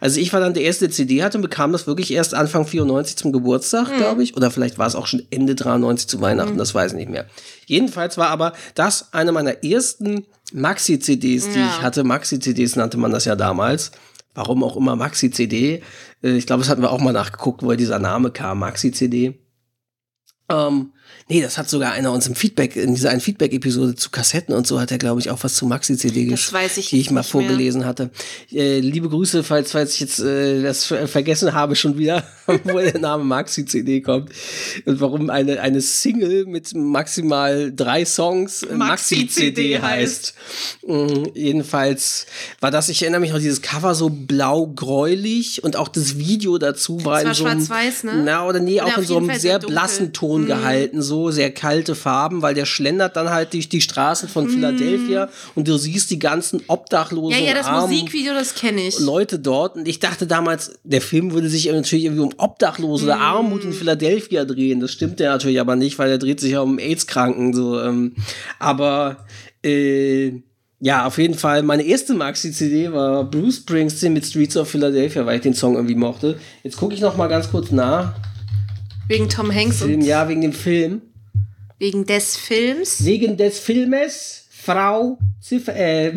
Also ich war dann der erste, der CD hatte und bekam das wirklich erst Anfang 94 zum Geburtstag, glaube ich. Oder vielleicht war es auch schon Ende 93 zu Weihnachten, das weiß ich nicht mehr. Jedenfalls war aber das eine meiner ersten Maxi-CDs, die Ja. ich hatte. Maxi-CDs nannte man das ja damals. Warum auch immer Maxi-CD. Äh, Ich glaube, das hatten wir auch mal nachgeguckt, woher dieser Name kam, Maxi-CD. Ähm, Nee, das hat sogar einer uns im Feedback, in dieser einen Feedback-Episode zu Kassetten und so hat er, glaube ich, auch was zu Maxi-CD geschrieben, die ich mal vorgelesen mehr. hatte. Äh, liebe Grüße, falls, falls ich jetzt äh, das vergessen habe schon wieder, wo der Name Maxi-CD kommt und warum eine, eine Single mit maximal drei Songs Maxi-CD Maxi heißt. Mhm, jedenfalls war das, ich erinnere mich noch, dieses Cover so blau-gräulich und auch das Video dazu war, das war in so einem, ne? Na, oder nee, auch in so einem sehr, sehr blassen Ton mhm. gehalten, so sehr kalte Farben, weil der schlendert dann halt durch die Straßen von. Philadelphia und du siehst die ganzen Obdachlosen. Ja, ja, das armen Musikvideo, das kenne ich. Leute dort und ich dachte damals, der Film würde sich natürlich irgendwie um Obdachlose oder mhm. Armut in Philadelphia drehen. Das stimmt ja natürlich aber nicht, weil er dreht sich ja um AIDS-Kranken, so, ähm, aber, äh, ja, auf jeden Fall. Meine erste Maxi-CD war Bruce Springsteen mit Streets of Philadelphia, weil ich den Song irgendwie mochte. Jetzt gucke ich noch mal ganz kurz nach. Wegen Tom Hanks Film, und Ja, wegen dem Film. Wegen des Films? Wegen des Filmes Frau Ziffer. Äh.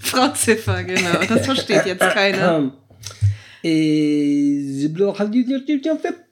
Frau Ziffer, genau. Das versteht jetzt keiner. Äh,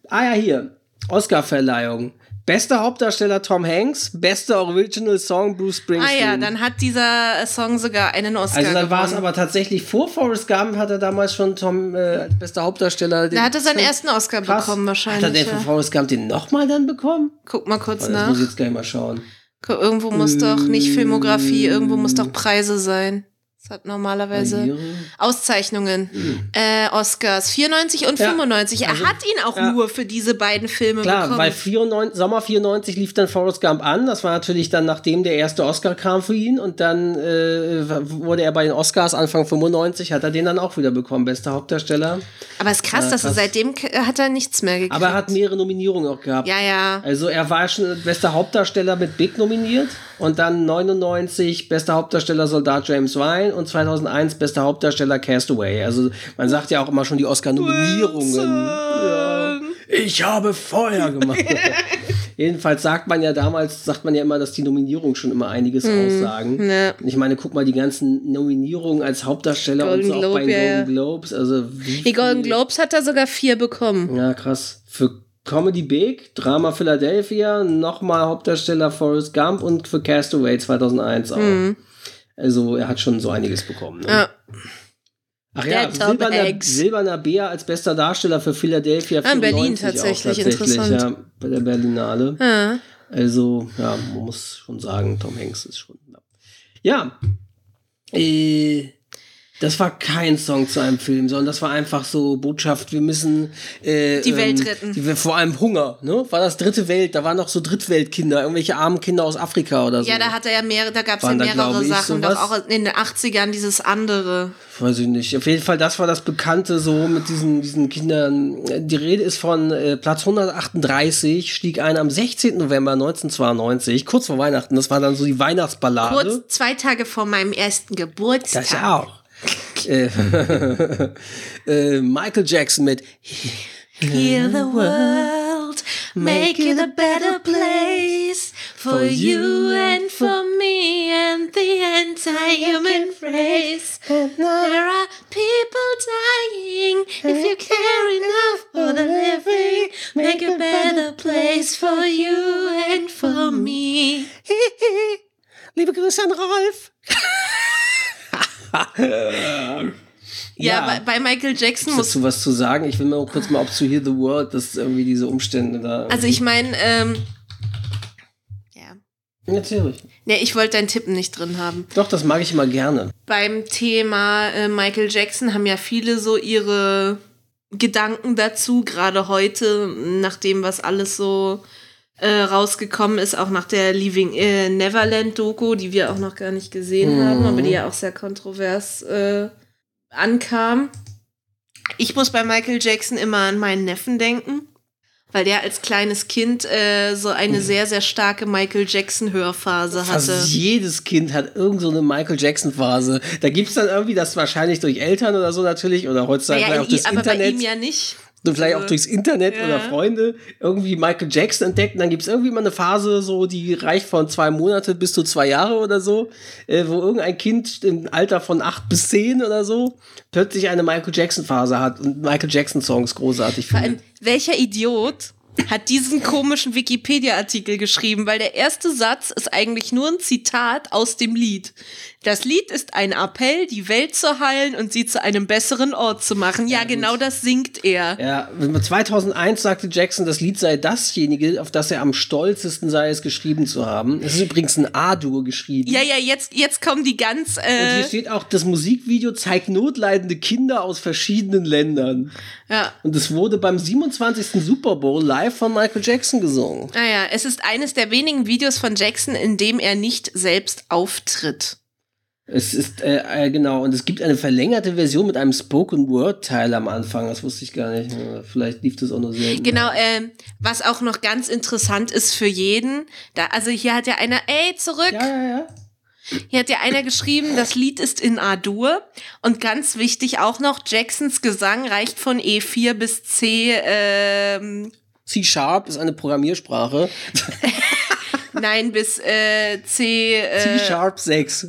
ah ja, hier. Oscar-Verleihung. Bester Hauptdarsteller Tom Hanks, bester Original Song Bruce Springsteen. Ah ja, dann hat dieser Song sogar einen Oscar Also dann war es aber tatsächlich vor Forrest Gump hat er damals schon Tom äh, als bester Hauptdarsteller. Da hat er seinen ersten Oscar krass. bekommen wahrscheinlich. Hat er den ja. von Forrest Gump den nochmal dann bekommen? Guck mal kurz oh, nach. muss ich jetzt gleich mal schauen. Irgendwo muss doch nicht Filmografie, irgendwo muss doch Preise sein. Das hat normalerweise Karriere. Auszeichnungen, mhm. äh, Oscars 94 und ja, 95. Er also, hat ihn auch ja. nur für diese beiden Filme Klar, bekommen. weil 94, Sommer 94 lief dann Forrest Gump an. Das war natürlich dann nachdem der erste Oscar kam für ihn und dann äh, wurde er bei den Oscars Anfang 95 hat er den dann auch wieder bekommen, bester Hauptdarsteller. Aber es ist krass, ja, dass krass. er seitdem hat er nichts mehr gekriegt. Aber er hat mehrere Nominierungen auch gehabt. Ja, ja. Also er war schon bester Hauptdarsteller mit Big nominiert und dann 99 bester Hauptdarsteller Soldat James Ryan und 2001 bester Hauptdarsteller Castaway. Also man sagt ja auch immer schon die Oscar-Nominierungen. Ja. Ich habe Feuer gemacht. Jedenfalls sagt man ja damals, sagt man ja immer, dass die Nominierungen schon immer einiges hm, aussagen. Ne. Ich meine, guck mal, die ganzen Nominierungen als Hauptdarsteller Golden und so Globe, auch bei den ja, Golden Globes. Also die Golden Globes hat er sogar vier bekommen. Ja, krass. Für Comedy Big, Drama Philadelphia, nochmal Hauptdarsteller Forrest Gump und für Castaway 2001 auch. Mhm. Also er hat schon so einiges bekommen. Ne? Ja. Ach ja, Silberner, Silberner Bär als bester Darsteller für Philadelphia. Ah, in Berlin tatsächlich, tatsächlich interessant. Ja, bei der Berlinale. Ja. Also, ja, man muss schon sagen, Tom Hanks ist schon. Ja. Äh, das war kein Song zu einem Film, sondern das war einfach so Botschaft, wir müssen äh, die Welt ähm, retten. Die, vor allem Hunger, ne? War das dritte Welt, da waren noch so Drittweltkinder, irgendwelche armen Kinder aus Afrika oder so. Ja, da hat er ja mehrere, da gab es ja mehrere ich, Sachen, doch auch in den 80ern dieses andere. Weiß ich nicht. Auf jeden Fall, das war das Bekannte so mit diesen, diesen Kindern. Die Rede ist von äh, Platz 138, stieg ein am 16. November 1992, kurz vor Weihnachten. Das war dann so die Weihnachtsballade. Kurz zwei Tage vor meinem ersten Geburtstag. Das ja auch. Äh, äh, Michael Jackson mit Heal the world, make it a better place for you and for me and the anti-human race. There are people dying. If you care enough for the living, make it a better place for you and for me. Liebe Grüße an Rolf. ja, ja. Bei, Michael Jackson muss. dazu was zu sagen? Ich will mal kurz mal, ob zu Hear the World, dass irgendwie diese Umstände da. Also, ich meine, ähm. Ja. Natürlich. Nee, ich wollte deinen Tippen nicht drin haben. Doch, das mag ich immer gerne. Beim Thema äh, Michael Jackson haben ja viele so ihre Gedanken dazu, gerade heute, nach dem, was alles so äh, rausgekommen ist, auch nach der Leaving äh, Neverland Doku, die wir auch noch gar nicht gesehen mhm. haben, aber die ja auch sehr kontrovers äh, ankam. Ich muss bei Michael Jackson immer an meinen Neffen denken, weil der als kleines Kind äh, so eine sehr, sehr starke Michael Jackson-Hörphase hatte. Fast jedes Kind hat irgend so eine Michael Jackson-Phase. Da gibt es dann irgendwie das wahrscheinlich durch Eltern oder so natürlich oder heutzutage naja, auch das aber Internet. Aber bei ihm ja nicht vielleicht auch durchs Internet ja. oder Freunde irgendwie Michael Jackson entdecken. Dann gibt es irgendwie mal eine Phase, so die reicht von zwei Monate bis zu zwei Jahre oder so, äh, wo irgendein Kind im Alter von acht bis zehn oder so plötzlich eine Michael Jackson Phase hat und Michael Jackson Songs großartig findet. Vor allem, welcher Idiot hat diesen komischen Wikipedia-Artikel geschrieben, weil der erste Satz ist eigentlich nur ein Zitat aus dem Lied. Das Lied ist ein Appell, die Welt zu heilen und sie zu einem besseren Ort zu machen. Ja, ja genau das singt er. Ja, 2001 sagte Jackson, das Lied sei dasjenige, auf das er am stolzesten sei, es geschrieben zu haben. Es ist übrigens ein A-Dur geschrieben. Ja, ja, jetzt, jetzt kommen die ganz. Äh und hier steht auch, das Musikvideo zeigt notleidende Kinder aus verschiedenen Ländern. Ja. Und es wurde beim 27. Super Bowl live von Michael Jackson gesungen. Naja, ah es ist eines der wenigen Videos von Jackson, in dem er nicht selbst auftritt. Es ist, äh, äh, genau, und es gibt eine verlängerte Version mit einem Spoken-Word-Teil am Anfang. Das wusste ich gar nicht. Vielleicht lief das auch nur sehr. Genau, äh, was auch noch ganz interessant ist für jeden. Da, also hier hat ja einer, ey, zurück. Ja, ja, ja. Hier hat ja einer geschrieben, das Lied ist in A-Dur. Und ganz wichtig auch noch, Jacksons Gesang reicht von E4 bis C. Ähm, C-Sharp ist eine Programmiersprache. Nein, bis äh, C. Äh, C-Sharp 6.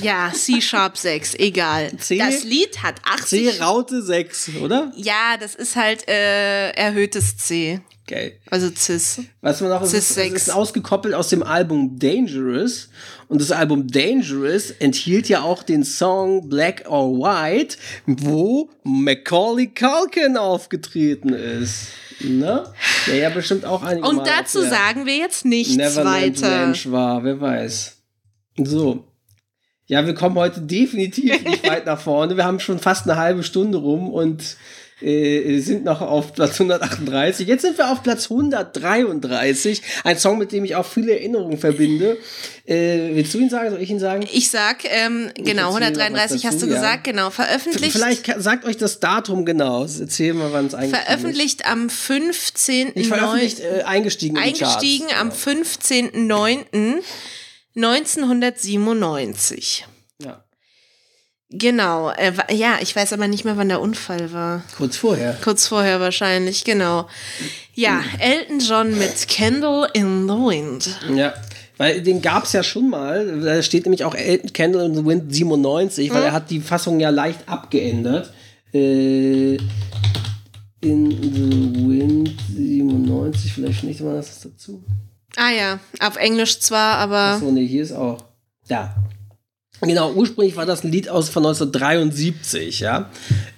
Ja, C-Sharp 6, egal. C, das Lied hat 80. C-Raute 6, oder? Ja, das ist halt äh, erhöhtes C. Okay. Also Cis. Was man noch Cis ist, ist ausgekoppelt aus dem Album Dangerous. Und das Album Dangerous enthielt ja auch den Song Black or White, wo Macaulay Culkin aufgetreten ist. Ne? Der ja bestimmt auch einige Und Mal dazu sagen wir jetzt nichts Neverland weiter. Ranch war, wer weiß. So. Ja, wir kommen heute definitiv nicht weit nach vorne. Wir haben schon fast eine halbe Stunde rum und äh, sind noch auf Platz 138. Jetzt sind wir auf Platz 133. Ein Song, mit dem ich auch viele Erinnerungen verbinde. Äh, willst du ihn sagen? Soll ich ihn sagen? Ich sag, ähm, genau, 133 hast du ja. gesagt, genau, veröffentlicht. Vielleicht sagt euch das Datum genau. Erzähl mal, wann es eigentlich Veröffentlicht ist. am 15. Nicht veröffentlicht, äh, eingestiegen Eingestiegen am 15.09. 1997. Ja. Genau, äh, ja, ich weiß aber nicht mehr, wann der Unfall war. Kurz vorher. Kurz vorher wahrscheinlich, genau. Ja, Elton John mit Candle in the Wind. Ja, weil den gab es ja schon mal. Da steht nämlich auch Elton Candle in the Wind 97, weil mhm. er hat die Fassung ja leicht abgeändert. Äh, in the Wind 97, vielleicht nicht mal das dazu. Ah ja, auf Englisch zwar, aber. Achso, nee, hier ist auch. Ja. Genau, ursprünglich war das ein Lied aus von 1973, ja.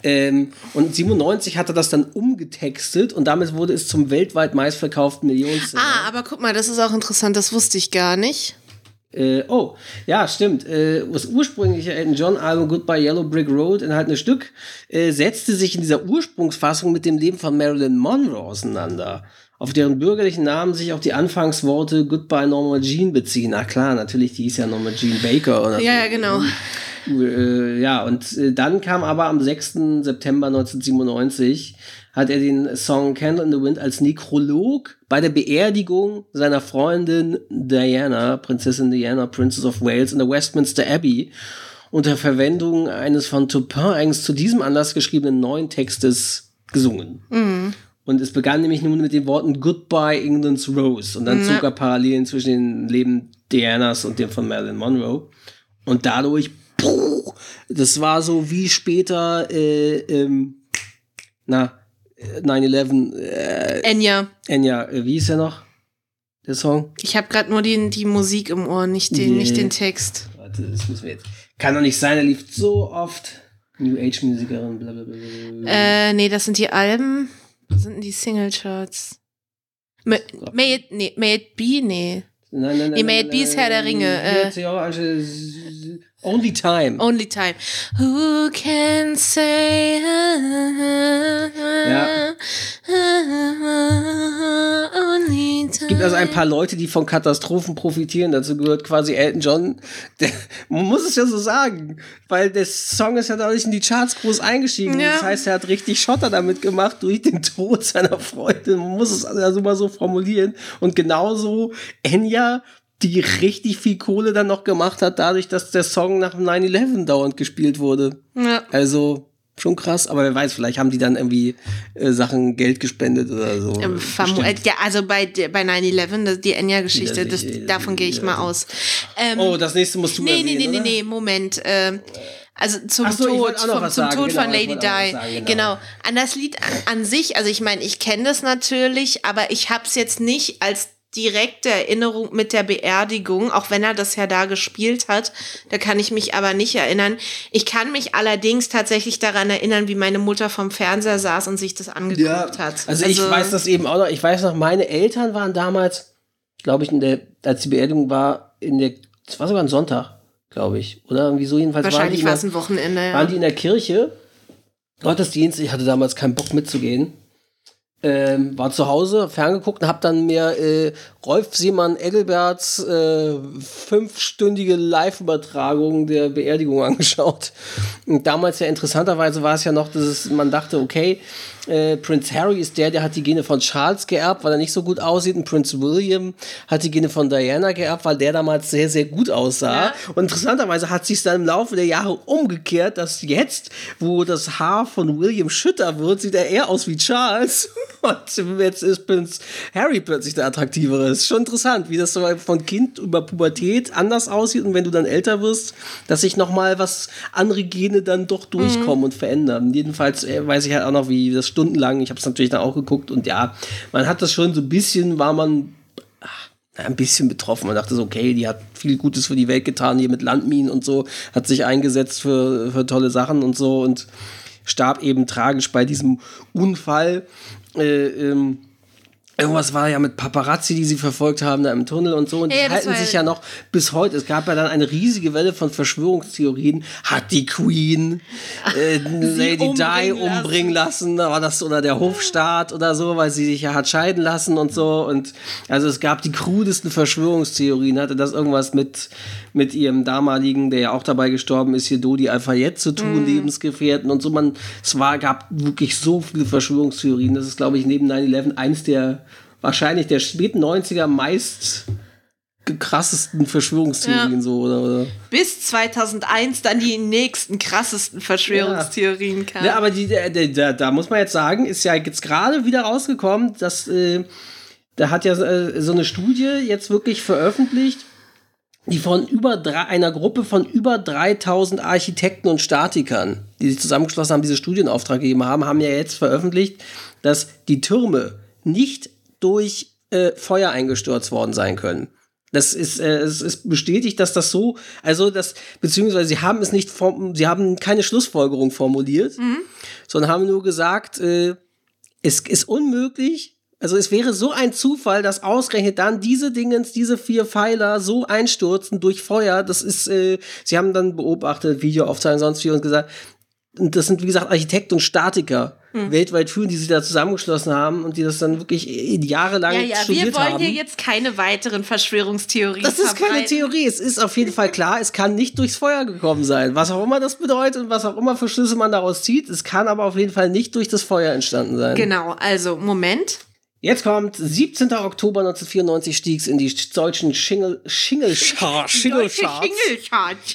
Ähm, und 97 hat er das dann umgetextet und damit wurde es zum weltweit meistverkauften Millionenseller. Ah, aber guck mal, das ist auch interessant, das wusste ich gar nicht. Äh, oh, ja, stimmt. Äh, das ursprüngliche Elton John Album Goodbye Yellow Brick Road, enthaltene Stück, äh, setzte sich in dieser Ursprungsfassung mit dem Leben von Marilyn Monroe auseinander auf deren bürgerlichen Namen sich auch die Anfangsworte Goodbye Norma Jean beziehen. Ach klar, natürlich, die ist ja Norma Jean Baker. Oder ja, ja, genau. Äh, ja, und äh, dann kam aber am 6. September 1997 hat er den Song Candle in the Wind als Nekrolog bei der Beerdigung seiner Freundin Diana, Prinzessin Diana, Princess of Wales in der Westminster Abbey unter Verwendung eines von Tupin eigens zu diesem Anlass geschriebenen neuen Textes gesungen. Mhm. Und es begann nämlich nun mit den Worten Goodbye England's Rose. Und dann zog er Parallelen zwischen dem Leben Dianas und dem von Marilyn Monroe. Und dadurch, puh, das war so wie später, äh, ähm, na, 9-11. Äh, Enya. Enya, äh, wie ist er noch? Der Song? Ich habe gerade nur die, die Musik im Ohr, nicht den, nee. nicht den Text. Warte, das müssen wir jetzt. Kann doch nicht sein, er lief so oft. New Age-Musikerin, blablabla. Äh, nee, das sind die Alben. Sind denn die Singlecharts? May, may, it, nee, may it be? Nee. Nein, nein, nein. Nee, May It Be ist Herr der Ringe. Äh, Only Time. Only Time. Who can say? Ja. Only time. Es gibt also ein paar Leute, die von Katastrophen profitieren. Dazu gehört quasi Elton John. Der, man muss es ja so sagen, weil der Song ist ja dadurch in die Charts groß eingestiegen. Ja. Das heißt, er hat richtig Schotter damit gemacht durch den Tod seiner Freundin. Man muss es also mal so formulieren. Und genauso Enya die richtig viel Kohle dann noch gemacht hat, dadurch, dass der Song nach 9-11 dauernd gespielt wurde. Ja. Also schon krass, aber wer weiß, vielleicht haben die dann irgendwie äh, Sachen Geld gespendet oder so. Ähm, ja, also bei, bei 9-11, die Enya-Geschichte, davon gehe ich mal aus. Ähm, oh, das nächste musst du Nee, erwähnen, nee, nee, nee, nee, Moment. Ähm, Also zum so, Tod, vom, zum. Tod genau, von Lady Di. Sagen, genau. genau. An das Lied an, an sich, also ich meine, ich kenne das natürlich, aber ich habe es jetzt nicht als direkte Erinnerung mit der Beerdigung, auch wenn er das ja da gespielt hat. Da kann ich mich aber nicht erinnern. Ich kann mich allerdings tatsächlich daran erinnern, wie meine Mutter vom Fernseher saß und sich das angeguckt Ja, hat. also, ich weiß das eben auch noch. Ich weiß noch, meine Eltern waren damals, glaube ich, in der, als die Beerdigung war, in der, es war sogar ein Sonntag, glaube ich. Oder irgendwie so jedenfalls Wahrscheinlich waren war es ein Wochenende. Ja. waren die in der Kirche. Gottesdienst, ich hatte damals keinen Bock mitzugehen. Ähm, war zu Hause, ferngeguckt und hab dann mir äh, Rolf Seemann Engelberts äh, fünfstündige Live-Übertragung der Beerdigung angeschaut. Und damals ja interessanterweise war es ja noch, dass es, man dachte, okay, äh, Prince Harry ist der, der hat die Gene von Charles geerbt, weil er nicht so gut aussieht. Und Prince William hat die Gene von Diana geerbt, weil der damals sehr, sehr gut aussah. Ja. Und interessanterweise hat sich dann im Laufe der Jahre umgekehrt, dass jetzt, wo das Haar von William schütter wird, sieht er eher aus wie Charles. Und jetzt ist Prince Harry plötzlich der attraktivere. Ist schon interessant, wie das so von Kind über Pubertät anders aussieht und wenn du dann älter wirst, dass sich noch mal was andere Gene dann doch durchkommen und verändern. Jedenfalls äh, weiß ich halt auch noch, wie das stundenlang. Ich habe es natürlich dann auch geguckt und ja, man hat das schon so ein bisschen, war man ein bisschen betroffen. Man dachte so, okay, die hat viel Gutes für die Welt getan, hier mit Landminen und so, hat sich eingesetzt für, für tolle Sachen und so und starb eben tragisch bei diesem Unfall. Äh, ähm, Irgendwas war ja mit Paparazzi, die sie verfolgt haben da im Tunnel und so. Und ja, die halten sich ja- noch bis heute. Es gab ja dann eine riesige Welle von Verschwörungstheorien. Hat die Queen äh, Lady Di umbringen umbringen lassen? War das oder der Hofstaat oder so, weil sie sich ja hat scheiden lassen und so. Und also es gab die krudesten Verschwörungstheorien. Hatte das irgendwas mit, mit ihrem damaligen, der ja auch dabei gestorben ist, hier Dodi Al-Fayed zu tun, Lebensgefährten und so. Man, es war, gab wirklich so viele Verschwörungstheorien. Das ist, glaube ich, neben 9-11 eins der wahrscheinlich der späten 90er meist krassesten Verschwörungstheorien Ja. so oder, oder. Bis 2001 dann die nächsten krassesten Verschwörungstheorien kamen. Ja, aber die, der, da muss man jetzt sagen, ist ja jetzt gerade wieder rausgekommen, dass äh, da hat ja äh, so eine Studie jetzt wirklich veröffentlicht, die von über drei, einer Gruppe von über 3000 Architekten und Statikern, die sich zusammengeschlossen haben, diese Studienauftrag gegeben haben, haben ja jetzt veröffentlicht, dass die Türme nicht durch äh, Feuer eingestürzt worden sein können. Das ist, äh, es ist bestätigt, dass das so, also das, beziehungsweise sie haben es nicht, sie haben keine Schlussfolgerung formuliert, sondern haben nur gesagt, äh, es ist unmöglich, also es wäre so ein Zufall, dass ausgerechnet dann diese Dingens, diese vier Pfeiler so einstürzen durch Feuer. Das ist, äh, sie haben dann beobachtet, Videoaufzeichnungen, sonst wie und gesagt, das sind wie gesagt Architekten und Statiker weltweit führen, die sich da zusammengeschlossen haben und die das dann wirklich jahrelang ja, ja, studiert wir wollen haben. hier jetzt keine weiteren Verschwörungstheorien Das ist keine verbreiten. Theorie. Es ist auf jeden Fall klar, es kann nicht durchs Feuer gekommen sein. Was auch immer das bedeutet und was auch immer für Schlüsse man daraus zieht, es kann aber auf jeden Fall nicht durch das Feuer entstanden sein. Genau, also Moment. Jetzt kommt 17. Oktober 1994 stieg es in die deutschen Schingel, Schingelcharts.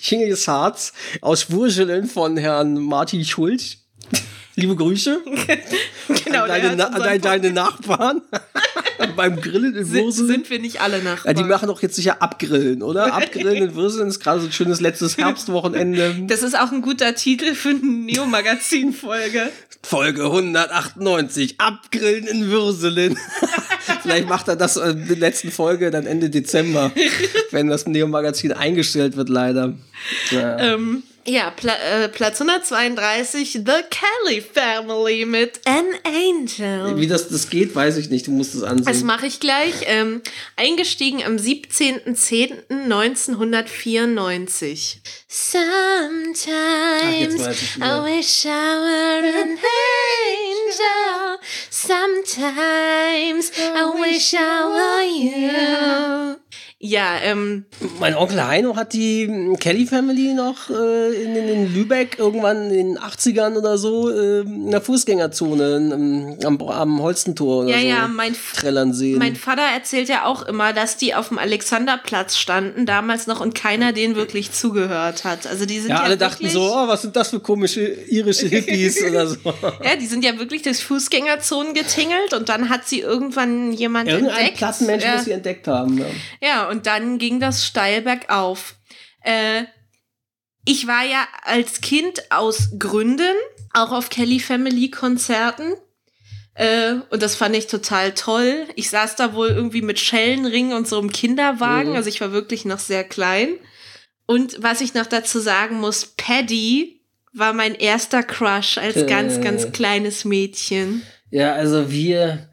Schingelcharts aus Wurzeln von Herrn Martin Schulz. Liebe Grüße Genau, an deine, Na unseren deine, deine Nachbarn beim Grillen in Wurzeln. sind wir nicht alle nach? Ja, die machen doch jetzt sicher Abgrillen, oder? Abgrillen in Würseln ist gerade so ein schönes letztes Herbstwochenende. das ist auch ein guter Titel für eine Neo-Magazin-Folge. Folge 198, Abgrillen in Würselen. Vielleicht macht er das in der letzten Folge dann Ende Dezember, wenn das Neo-Magazin eingestellt wird, leider. Ja. Ähm, ja, Pla äh, Platz 132, The Kelly Family mit An Angel. Wie das, das geht, weiß ich nicht. Du musst es Das ansehen. mache ich gleich. Ähm, eingestiegen am 17.10.1994. Sometimes weiß ich I wish I were an angel. Sometimes I wish I were you. Ja, ähm, Mein Onkel Heino hat die Kelly Family noch äh, in, in, in Lübeck irgendwann in den 80ern oder so äh, in der Fußgängerzone ähm, am, am Holstentor oder ja, so ja, mein, trällern sehen. mein Vater erzählt ja auch immer, dass die auf dem Alexanderplatz standen, damals noch, und keiner denen wirklich zugehört hat. Also die sind ja, ja, alle dachten so, oh, was sind das für komische irische Hippies oder so. Ja, die sind ja wirklich durch Fußgängerzonen getingelt und dann hat sie irgendwann jemand Irgendein entdeckt. Plattenmensch ja. muss sie entdeckt haben. Ja. ja, und dann ging das steil bergauf. Äh, ich war ja als Kind aus Gründen auch auf Kelly Family Konzerten. Äh, und das fand ich total toll. Ich saß da wohl irgendwie mit Schellenring und so einem Kinderwagen. Mhm. Also ich war wirklich noch sehr klein. Und was ich noch dazu sagen muss, Paddy war mein erster Crush als Äh. ganz, ganz kleines Mädchen. Ja, also wir.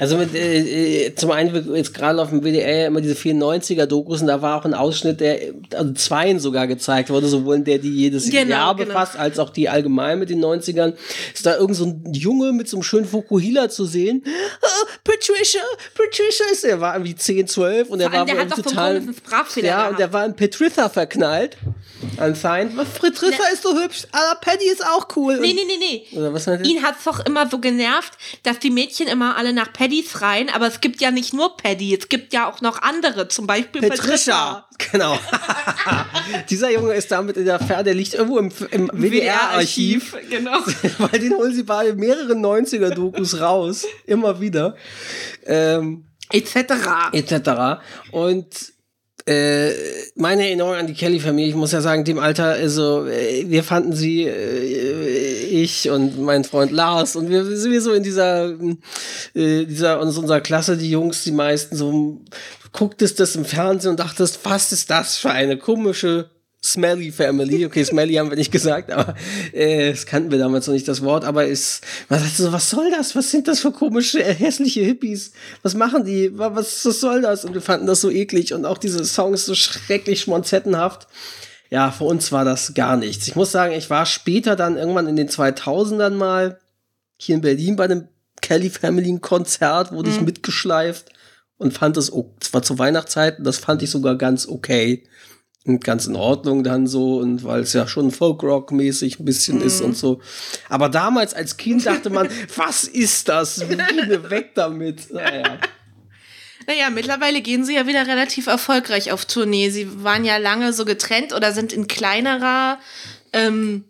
Also mit, äh, äh, zum einen jetzt gerade auf dem WDR immer diese 94er-Dokus und da war auch ein Ausschnitt, der also zweien sogar gezeigt wurde, sowohl in der, die jedes Genau, Jahr genau. befasst, als auch die allgemein mit den 90ern. Ist da irgend so ein Junge mit so einem schönen Fokuhila zu sehen. Ah, Patricia, Patricia ist er, war irgendwie 10, 12 und er war der hat total. Ja, gehabt. und der war in Patricia verknallt. Anscheinend. Patricia ist so hübsch, aber Paddy ist auch cool. Nee, nee, nee, nee. Oder was? Ihn hat's doch immer so genervt, dass die Mädchen immer alle nach Paddy schreien, aber es gibt ja nicht nur Paddy, es gibt ja auch noch andere, zum Beispiel Patricia. Genau. Dieser Junge ist damit in der Ferne, der liegt irgendwo im, im WDR-Archiv. Genau. Weil den holen sie bei mehreren 90er-Dokus raus. Immer wieder. Ähm, Etc. etc. Und äh, meine Erinnerung an die Kelly-Familie, ich muss ja sagen, dem Alter, also äh, wir fanden sie, äh, ich und mein Freund Lars und wir sind wir so in dieser, äh, dieser unserer Klasse, die Jungs, die meisten so, gucktest das im Fernsehen und dachtest, was ist das für eine komische Smelly Family. Okay, Smelly haben wir nicht gesagt, aber äh, das kannten wir damals noch nicht das Wort, aber ist, man sagte so, was soll das? Was sind das für komische, äh, hässliche Hippies? Was machen die? Wa- Was, was soll das? Und wir fanden das so eklig und auch diese Songs so schrecklich schmonzettenhaft. Ja, für uns war das gar nichts. Ich muss sagen, ich war später dann irgendwann in den 2000ern mal hier in Berlin bei einem Kelly Family Konzert, wurde ich mitgeschleift und fand es, oh, es war zur Weihnachtszeit, das fand ich sogar ganz okay ganz in Ordnung dann so und weil es ja schon Folkrock-mäßig ein bisschen ist und so. Aber damals als Kind dachte man, was ist das? Bitte weg damit. Naja. Naja, mittlerweile gehen sie ja wieder relativ erfolgreich auf Tournee. Sie waren ja lange so getrennt oder sind in kleinerer ähm,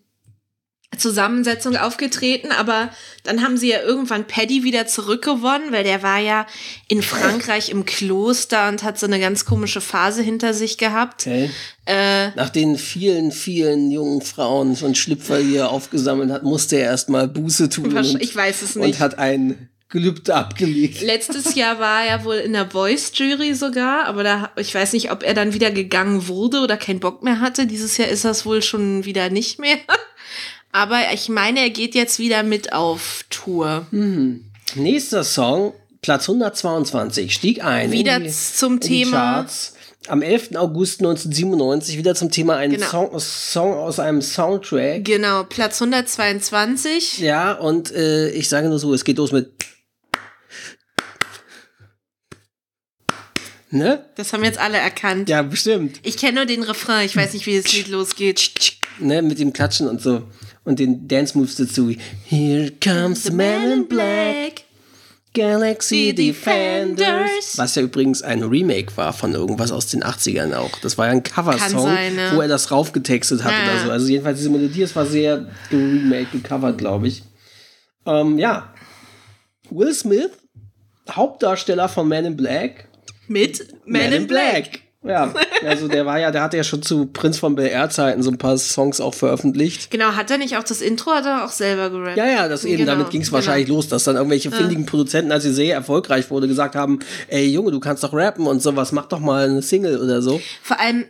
Zusammensetzung aufgetreten, aber dann haben sie ja irgendwann Paddy wieder zurückgewonnen, weil der war ja in Frankreich im Kloster und hat so eine ganz komische Phase hinter sich gehabt. Okay. Äh, Nach den vielen, vielen jungen Frauen und Schlüpfer, die er aufgesammelt hat, musste er erstmal Buße tun. Und, ich weiß es Und nicht. hat ein Gelübde abgelegt. Letztes Jahr war er wohl in der Voice-Jury sogar, aber da, ich weiß nicht, ob er dann wieder gegangen wurde oder keinen Bock mehr hatte. Dieses Jahr ist das wohl schon wieder nicht mehr. Aber ich meine, er geht jetzt wieder mit auf Tour. Nächster Song, Platz 122, stieg ein. Wieder in zum in Thema- Charts. Am 11. August 1997 wieder zum Thema ein Genau. Song, Song aus einem Soundtrack. Genau, Platz 122. Ja, und äh, ich sage nur so, es geht los mit. Ne? Das haben jetzt alle erkannt. Ja, bestimmt. Ich kenne nur den Refrain, ich weiß nicht, wie das Lied losgeht. Ne, mit dem Klatschen und so. Und den Dance Moves dazu. Here comes the man in black. Galaxy Defenders. Was ja übrigens ein Remake war von irgendwas aus den 80ern auch. Das war ja ein Coversong, ne? wo er das raufgetextet hat Ja. oder so. Also jedenfalls diese Melodie, es war sehr remake, gecovert, glaube ich. Ähm, ja. Will Smith, Hauptdarsteller von Man in Black. Mit Man, in Black. Ja, also der war ja, der hatte ja schon zu Prinz von Bel Air Zeiten so ein paar Songs auch veröffentlicht. Genau, hat er nicht auch das Intro, hat er auch selber gerappt. Ja, ja, das eben, Genau, damit ging es genau. wahrscheinlich los, dass dann irgendwelche findigen Produzenten, als sie sehr erfolgreich wurde, gesagt haben, ey Junge, du kannst doch rappen und sowas, mach doch mal eine Single oder so. Vor allem,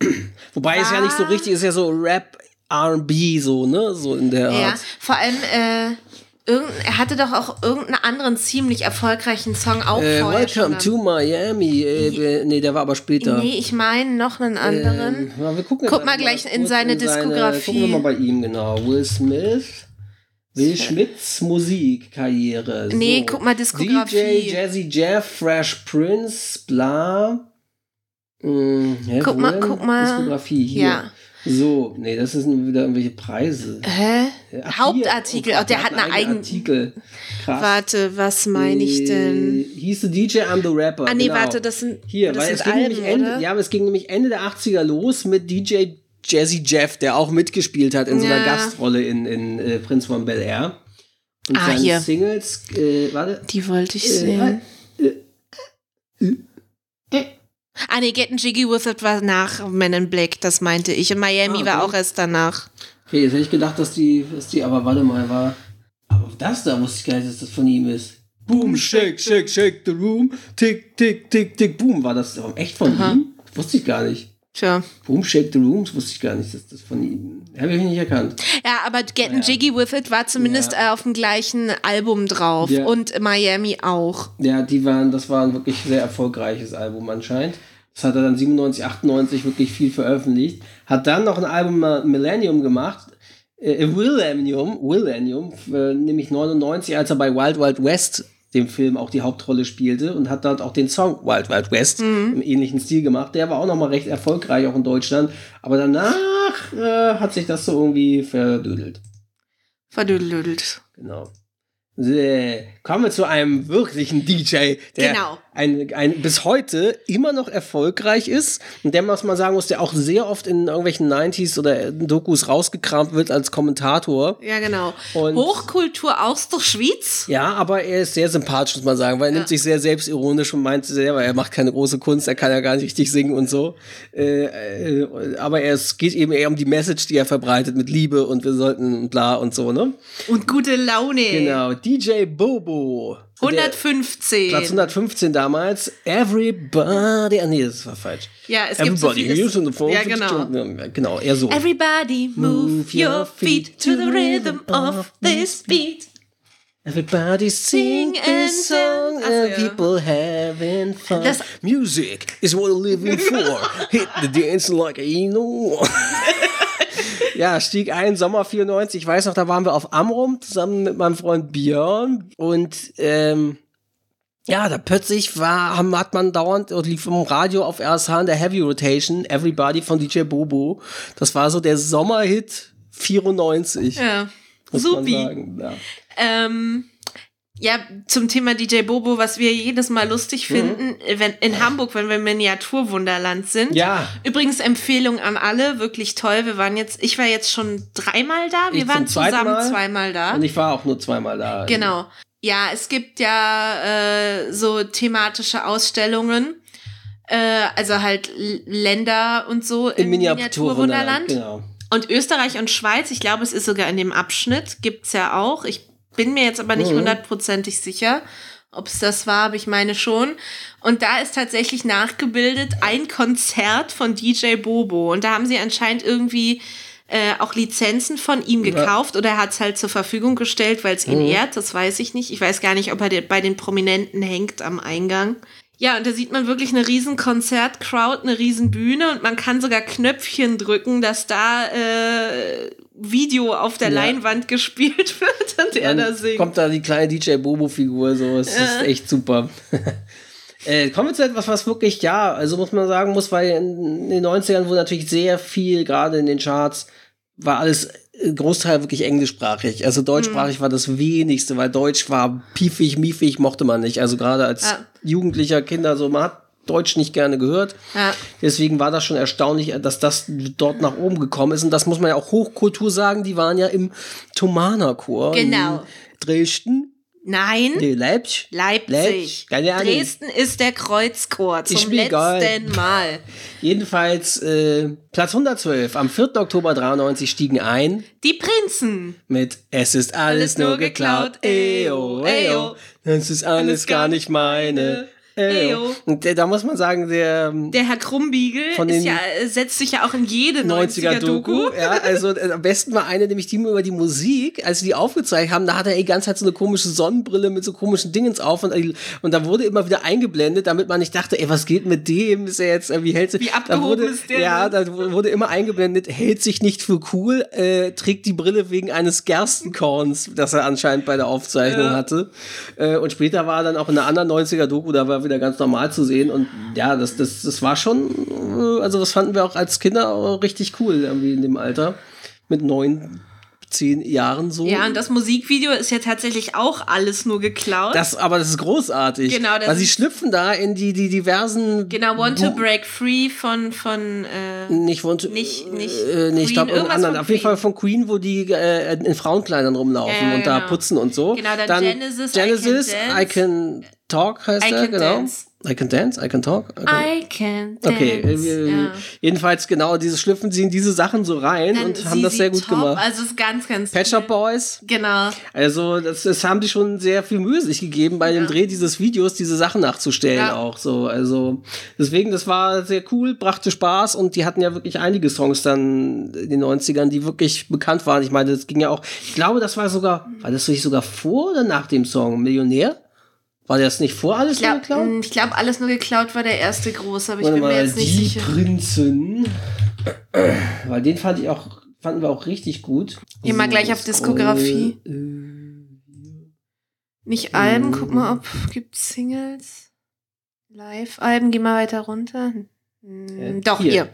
Wobei es ja nicht so richtig ist, ja so Rap, R&B, so, ne, so in der ja, Art. vor allem, äh, irgend, er hatte doch auch irgendeinen anderen ziemlich erfolgreichen Song auch Äh, vorher Welcome schon. to Miami. Äh, nee, der war aber später. Nee, ich meine noch einen anderen. Ähm, ja, wir gucken Guck mal gleich in kurz seine Diskografie. Gucken wir mal bei ihm, genau. Will Smith. Will Schmidts Musikkarriere. Nee, so. guck mal, Diskografie. DJ, Jazzy Jeff, Fresh Prince, bla. Hm, hä, Guck mal, guck mal. Diskografie hier. Ja. So, nee, das sind wieder irgendwelche Preise. Hä? Ach, Hauptartikel. Oh, der hat eine eigene. Artikel. Krass. Warte, was meine ich denn? Äh, Hieß the DJ, I'm the Rapper. Ah, nee, genau. warte, das sind, Hier, das weil es ging, Alben, nämlich Ende, ja, aber es ging nämlich Ende der 80er los mit DJ Jazzy Jeff, der auch mitgespielt hat in so einer Ja. Gastrolle in, in äh, Prinz von Bel Air. Und Ah, seine hier. Singles, äh, warte. Die wollte ich Äh, sehen. äh, äh, äh, Ah, nee, Getting Jiggy With It war nach Men in Black, das meinte ich. Und Miami Ah, okay. war auch erst danach. Okay, jetzt hätte ich gedacht, dass die, dass die, aber warte mal, war. Aber das da wusste ich gar nicht, dass das von ihm ist. Boom, shake, shake, shake the room. Tick, tick, tick, tick, boom. War das echt von ihm? Das wusste ich gar nicht. Tja. Boom, shake the room, das wusste ich gar nicht, dass das von ihm. Habe ich nicht erkannt. Ja, aber Getting Jiggy With It war zumindest Ja. äh, auf dem gleichen Album drauf. Ja. Und Miami auch. Ja, die waren, das war ein wirklich sehr erfolgreiches Album anscheinend. Das hat er dann 97, 98 wirklich viel veröffentlicht. Hat dann noch ein Album äh, Millennium gemacht. Äh, Millennium, Millennium, äh, nämlich 99, als er bei Wild Wild West dem Film auch die Hauptrolle spielte und hat dort auch den Song Wild Wild West im ähnlichen Stil gemacht. Der war auch nochmal recht erfolgreich, auch in Deutschland. Aber danach äh, hat sich das so irgendwie verdödelt. Verdödelt. Genau. Kommen wir zu einem wirklichen DJ, der Genau. Ein, ein, bis heute immer noch erfolgreich ist und der, was man sagen muss, der auch sehr oft in irgendwelchen 90s oder Dokus rausgekramt wird als Kommentator. Ja, genau. Und- Hochkultur aus der Schweiz. Ja, aber er ist sehr sympathisch, muss man sagen, weil er nimmt sich sehr selbstironisch und meint selber, er macht keine große Kunst, er kann ja gar nicht richtig singen und so. Äh, äh, aber er, es geht eben eher um die Message, die er verbreitet mit Liebe und wir sollten bla und so, ne? Und gute Laune. Genau, DJ Bobo. Der- 115. Platz 115 damals. Everybody. Ah, nee, das war falsch. Ja, es gibt so Everybody on the phone. Ja, genau. Genau, eher so. Everybody move your feet to the rhythm of this beat. Everybody sing a song so, and people having fun. Das- Music is what I'm living for. Hit the dance like you know. Ja, stieg ein, Sommer 94. Ich weiß noch, da waren wir auf Amrum zusammen mit meinem Freund Björn. Und ähm, ja, da plötzlich war, hat man dauernd, oder lief im Radio auf RSH in der Heavy Rotation, Everybody von DJ Bobo. Das war so der Sommerhit 94. Ja. Supi. Ja. Ähm, ja, zum Thema DJ Bobo, was wir jedes Mal lustig Mhm. finden, wenn, in Hamburg, wenn wir im Miniaturwunderland sind. Ja. Übrigens Empfehlung an alle, wirklich toll. Wir waren jetzt, ich war jetzt schon dreimal da, wir Ich waren zusammen Mal. zweimal da. Und ich war auch nur zweimal da. Genau. Ja, es gibt ja äh, so thematische Ausstellungen, äh, also halt Länder und so Im im Miniaturwunderland. Miniaturwunderland. Genau. Und Österreich und Schweiz, ich glaube, es ist sogar in dem Abschnitt, gibt's ja auch. Ich bin mir jetzt aber nicht Mhm. hundertprozentig sicher, ob es das war, aber ich meine schon. Und da ist tatsächlich nachgebildet ein Konzert von DJ Bobo. Und da haben sie anscheinend irgendwie äh, auch Lizenzen von ihm gekauft oder er hat es halt zur Verfügung gestellt, weil es ihn ehrt. Das weiß ich nicht. Ich weiß gar nicht, ob er bei den Prominenten hängt am Eingang. Ja, und da sieht man wirklich eine riesen Konzertcrowd, eine riesen Bühne und man kann sogar Knöpfchen drücken, dass da äh, Video auf der Ja. Leinwand gespielt wird und er da singt. kommt da die kleine DJ Bobo-Figur, so, es ist echt super. äh, kommen wir zu etwas, was wirklich, ja, also muss man sagen muss, weil in den 90ern, wo natürlich sehr viel, gerade in den Charts, war alles Großteil wirklich englischsprachig. Also deutschsprachig Mhm. war das wenigste, weil Deutsch war piefig, miefig, mochte man nicht. Also gerade als Ja. jugendlicher Kinder, so man hat Deutsch nicht gerne gehört. Ja. Deswegen war das schon erstaunlich, dass das dort nach oben gekommen ist. Und das muss man ja auch Hochkultur sagen. Die waren ja im Thomanerchor. Genau. In Dresden. Nein, Nee, Leipzig. Leipzig. Leipzig. Keine Ahnung. Dresden ist der Kreuzchor zum mir egal. letzten Mal. Jedenfalls äh, Platz 112. Am 4. Oktober 93 stiegen ein Die Prinzen. mit Es ist alles, nur geklaut. Eyo, eyo. Das ist alles gar nicht meine. Eyo. Da muss man sagen, der ähm, Der Herr Krumbiegel ja, äh, setzt sich ja auch in jede 90er-Doku. 90er-Doku. Ja, also äh, am besten war eine, nämlich die über die Musik, als sie die aufgezeigt haben, da hat er die ganze Zeit so eine komische Sonnenbrille mit so komischen Dingens auf und, äh, und da wurde immer wieder eingeblendet, damit man nicht dachte, ey, was geht mit dem? Ist er jetzt, wie hält sich? Wie da abgehoben wurde, ist der Ja, denn? da wurde immer eingeblendet, hält sich nicht für cool, äh, trägt die Brille wegen eines Gerstenkorns, das er anscheinend bei der Aufzeichnung hatte. Äh, und später war er dann auch in einer anderen 90er-Doku, da war er wieder ganz normal zu sehen und ja, das, das, das war schon, äh, also das fanden wir auch als Kinder richtig cool, irgendwie in dem Alter. Mit neun, zehn Jahren so. Ja, und das Musikvideo ist ja tatsächlich auch alles nur geklaut. das, aber das ist großartig. Genau, das Weil sie schlüpfen da in die, die diversen. genau, Want to Break Free von, von äh, Nicht, want to, Nicht- nicht äh, nee, ich glaube, anderen. Auf jeden. Fall von Queen, wo die äh, in Frauenkleidern rumlaufen Ja, ja, und da genau. putzen und so. Genau, dann Genesis, I Can Genesis, Dance. I Can Talk heißt I er, genau. Dance. I can dance, I can talk. I can, I can dance. okay, äh, ja. jedenfalls genau, diese schlüpfen sie in diese Sachen so rein Dann und haben das sehr gut top, gemacht. Also es ist ganz, ganz Shop toll. Boys, Genau. also das, das haben die schon sehr viel Mühe sich gegeben, bei dem Ja. Dreh dieses Videos diese Sachen nachzustellen Ja. auch so. Also deswegen, das war sehr cool, brachte Spaß und die hatten ja wirklich einige Songs dann in den 90ern, die wirklich bekannt waren. Ich meine, das ging ja auch, ich glaube, das war sogar, war das nicht sogar vor oder nach dem Song Millionär? War das nicht vor alles Ich nur glaube, geklaut? glaub, alles nur geklaut war der erste große, aber ich Warte bin mir mal, jetzt nicht die sicher. Prinzen. Weil den fand ich auch, fanden wir auch richtig gut. Geh mal gleich auf Diskografie. äh, Nicht Alben, Mhm. guck mal, ob gibt's Singles. Live-Alben, geh mal weiter runter. Hm, Äh, Doch, hier. hier.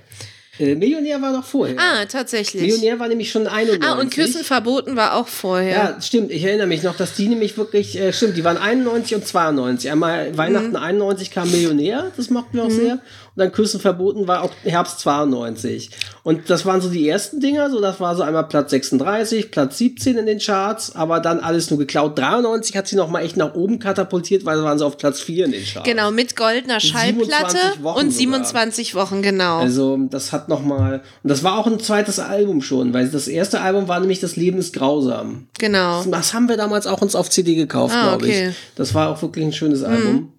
Äh, Millionär war doch vorher. Ah, tatsächlich. Millionär war nämlich schon 91. Ah, und Küssen verboten war auch vorher. Ja, stimmt. Ich erinnere mich noch, dass die nämlich wirklich, äh, stimmt, die waren 91 und 92. Einmal Weihnachten Mhm. 91 kam Millionär, das mochten wir auch sehr. Und dann Küssen verboten war auch Herbst 92. Und das waren so die ersten Dinger, so das war so einmal Platz 36, Platz 17 in den Charts, aber dann alles nur geklaut. 93 hat sie noch mal echt nach oben katapultiert, weil da waren sie auf Platz 4 in den Charts. Genau, mit goldener 27 Schallplatte und sogar. 27 Wochen, genau. Also, das hat noch mal und das war auch ein zweites Album schon, weil das erste Album war nämlich Das Leben ist grausam. genau. Das haben wir damals auch uns auf CD gekauft, Ah, glaube okay. ich. Das war auch wirklich ein schönes Album.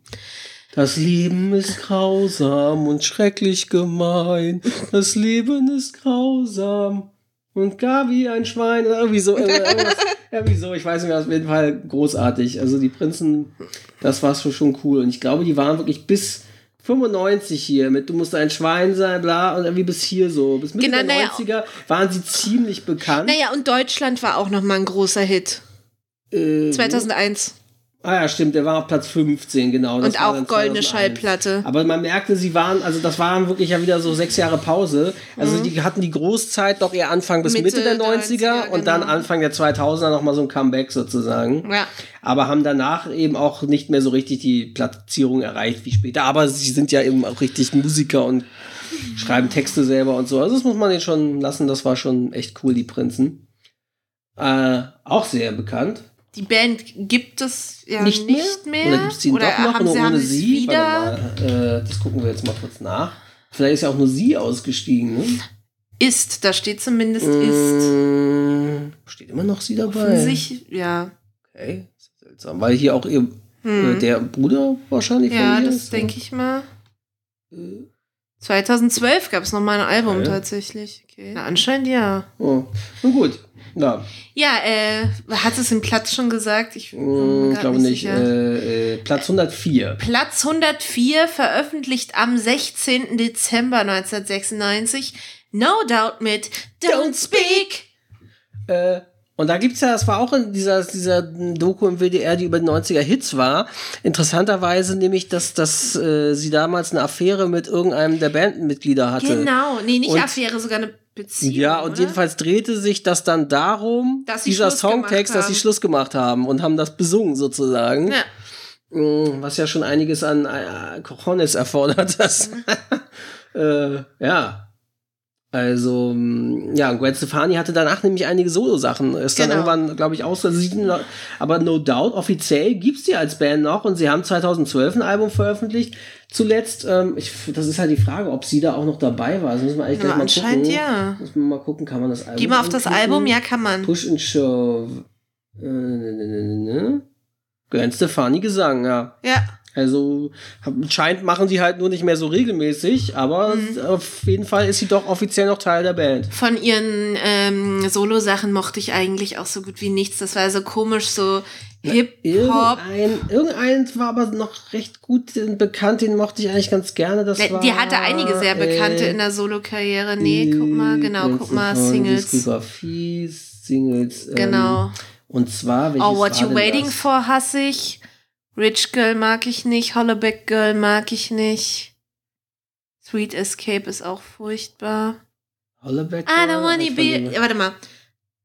Das Leben ist grausam und schrecklich gemein. Das Leben ist grausam und gar wie ein Schwein. Irgendwie so, irgendwas, irgendwie so. Ich weiß nicht mehr, auf jeden Fall großartig. Also die Prinzen, das war schon, schon cool. Und ich glaube, die waren wirklich bis 95 hier mit Du musst ein Schwein sein, bla, und irgendwie bis hier so. Bis Mitte Genau, der naja. 90er waren sie ziemlich bekannt. Naja, und Deutschland war auch nochmal ein großer Hit. Äh, 2001. Ah ja, stimmt, der war auf Platz 15, genau. Und auch dann goldene 2001. Schallplatte. Aber man merkte, sie waren, also das waren wirklich ja wieder so sechs Jahre Pause. Also die hatten die Großzeit doch eher Anfang bis Mitte, Mhm. Mitte der der 90er, 90er, und dann genau. Anfang der 2000er nochmal so ein Comeback sozusagen. Ja. Aber haben danach eben auch nicht mehr so richtig die Platzierung erreicht wie später. Aber sie sind ja eben auch richtig Musiker und schreiben Texte selber und so. Also das muss man denen schon lassen. Das war schon echt cool, die Prinzen. Äh, auch sehr bekannt. Die Band gibt es ja nicht, nicht, mehr? mehr. Oder gibt es die Oder doch noch haben nur sie, ohne haben sie es sie? wieder? Mal, äh, das gucken wir jetzt mal kurz nach. Vielleicht ist ja auch nur sie ausgestiegen, ne? Ist, da steht zumindest ist. Mm, Steht immer noch sie dabei. Offensichtlich, ja. Okay, ist ja seltsam. Weil hier auch ihr, äh, der Bruder wahrscheinlich Hm. Ja, von ihr das ist. denke ich mal. Äh, 2012 gab es noch mal ein Album Okay. tatsächlich. Okay. Na, anscheinend ja. Oh. Nun gut. Ja, Ja, äh, hat es im Platz schon gesagt? Ich mm, glaube nicht. sicher. Äh, äh, Platz 104. Platz 104, veröffentlicht am 16. Dezember 1996. No Doubt mit Don't Speak. Äh, und da gibt's ja, das war auch in dieser, dieser Doku im WDR, die über die 90er Hits war. Interessanterweise nämlich, dass, dass äh, sie damals eine Affäre mit irgendeinem der Bandmitglieder hatte. Genau, nee, nicht Und- Affäre, sogar eine Beziehung. Ja, und oder? jedenfalls drehte sich das dann darum, dieser Songtext, dass sie. Schluss gemacht haben und haben das besungen sozusagen. Ja. Mm, Was ja schon einiges an äh, Cojones erfordert. Das. äh, ja. Also, mm, ja, Gwen Stefani hatte danach nämlich einige Solo-Sachen. Ist dann Genau. irgendwann, glaube ich, ausgeschieden. Aber No Doubt, offiziell gibt's die als Band noch und sie haben 2012 ein Album veröffentlicht. Zuletzt, ähm, ich, das ist halt die Frage, ob sie da auch noch dabei war. Das müssen wir eigentlich Na, mal anscheinend gucken. ja. Müssen wir mal gucken, kann man das Album Geh mal auf das anklicken? Album, ja, kann man. Push and Shove. Äh, ne, ne, ne, ne, ne. Gwen Stefani Gesang, ja. Ja. Also scheint machen sie halt nur nicht mehr so regelmäßig, aber Mhm. auf jeden Fall ist sie doch offiziell noch Teil der Band. Von ihren ähm, Solo-Sachen mochte ich eigentlich auch so gut wie nichts. Das war so komisch, so Hip-Hop. Irgendein, irgendein war aber noch recht gut bekannt, den mochte ich eigentlich ganz gerne. Das Die war, hatte einige sehr bekannte äh, in der Solo-Karriere. Nee, guck mal, genau, guck mal, Singles. Diskografie, Singles. ähm, Genau. Und zwar, Oh, What You Waiting das? For hasse ich. Rich Girl mag ich nicht. Hollaback Girl mag ich nicht. Sweet Escape ist auch furchtbar. Holleback I don't Girl? wanna be. Ja, warte mal.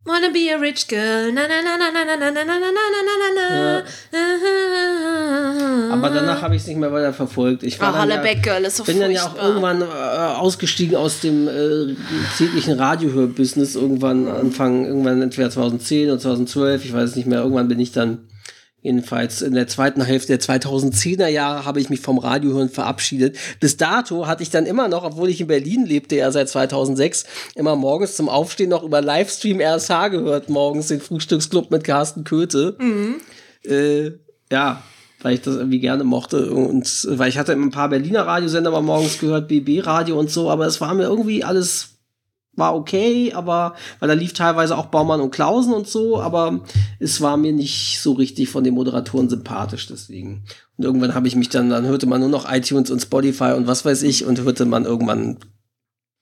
Wanna be a rich girl. Na na na na na na na na na na na na na. Aber danach habe ich es nicht mehr weiter verfolgt. Ich war Oh, dann ja, Hollaback Girl ist so bin dann ja auch furchtbar. irgendwann äh, ausgestiegen aus dem äh, täglichen Radiohör-Business. Irgendwann Anfang, irgendwann entweder 2010 oder 2012, ich weiß es nicht mehr. Irgendwann bin ich dann Jedenfalls in der zweiten Hälfte der 2010er Jahre habe ich mich vom Radiohören verabschiedet. Bis dato hatte ich dann immer noch, obwohl ich in Berlin lebte, ja seit 2006, immer morgens zum Aufstehen noch über Livestream RSH gehört, morgens den Frühstücksclub mit Carsten Köthe. Mhm. Äh, ja, weil ich das irgendwie gerne mochte und weil ich hatte ein paar Berliner Radiosender mal morgens gehört, BB Radio und so, aber es war mir irgendwie alles war okay, aber weil da lief teilweise auch Baumann und Klausen und so, aber es war mir nicht so richtig von den Moderatoren sympathisch deswegen. Und irgendwann habe ich mich dann, dann hörte man nur noch iTunes und Spotify und was weiß ich und hörte man irgendwann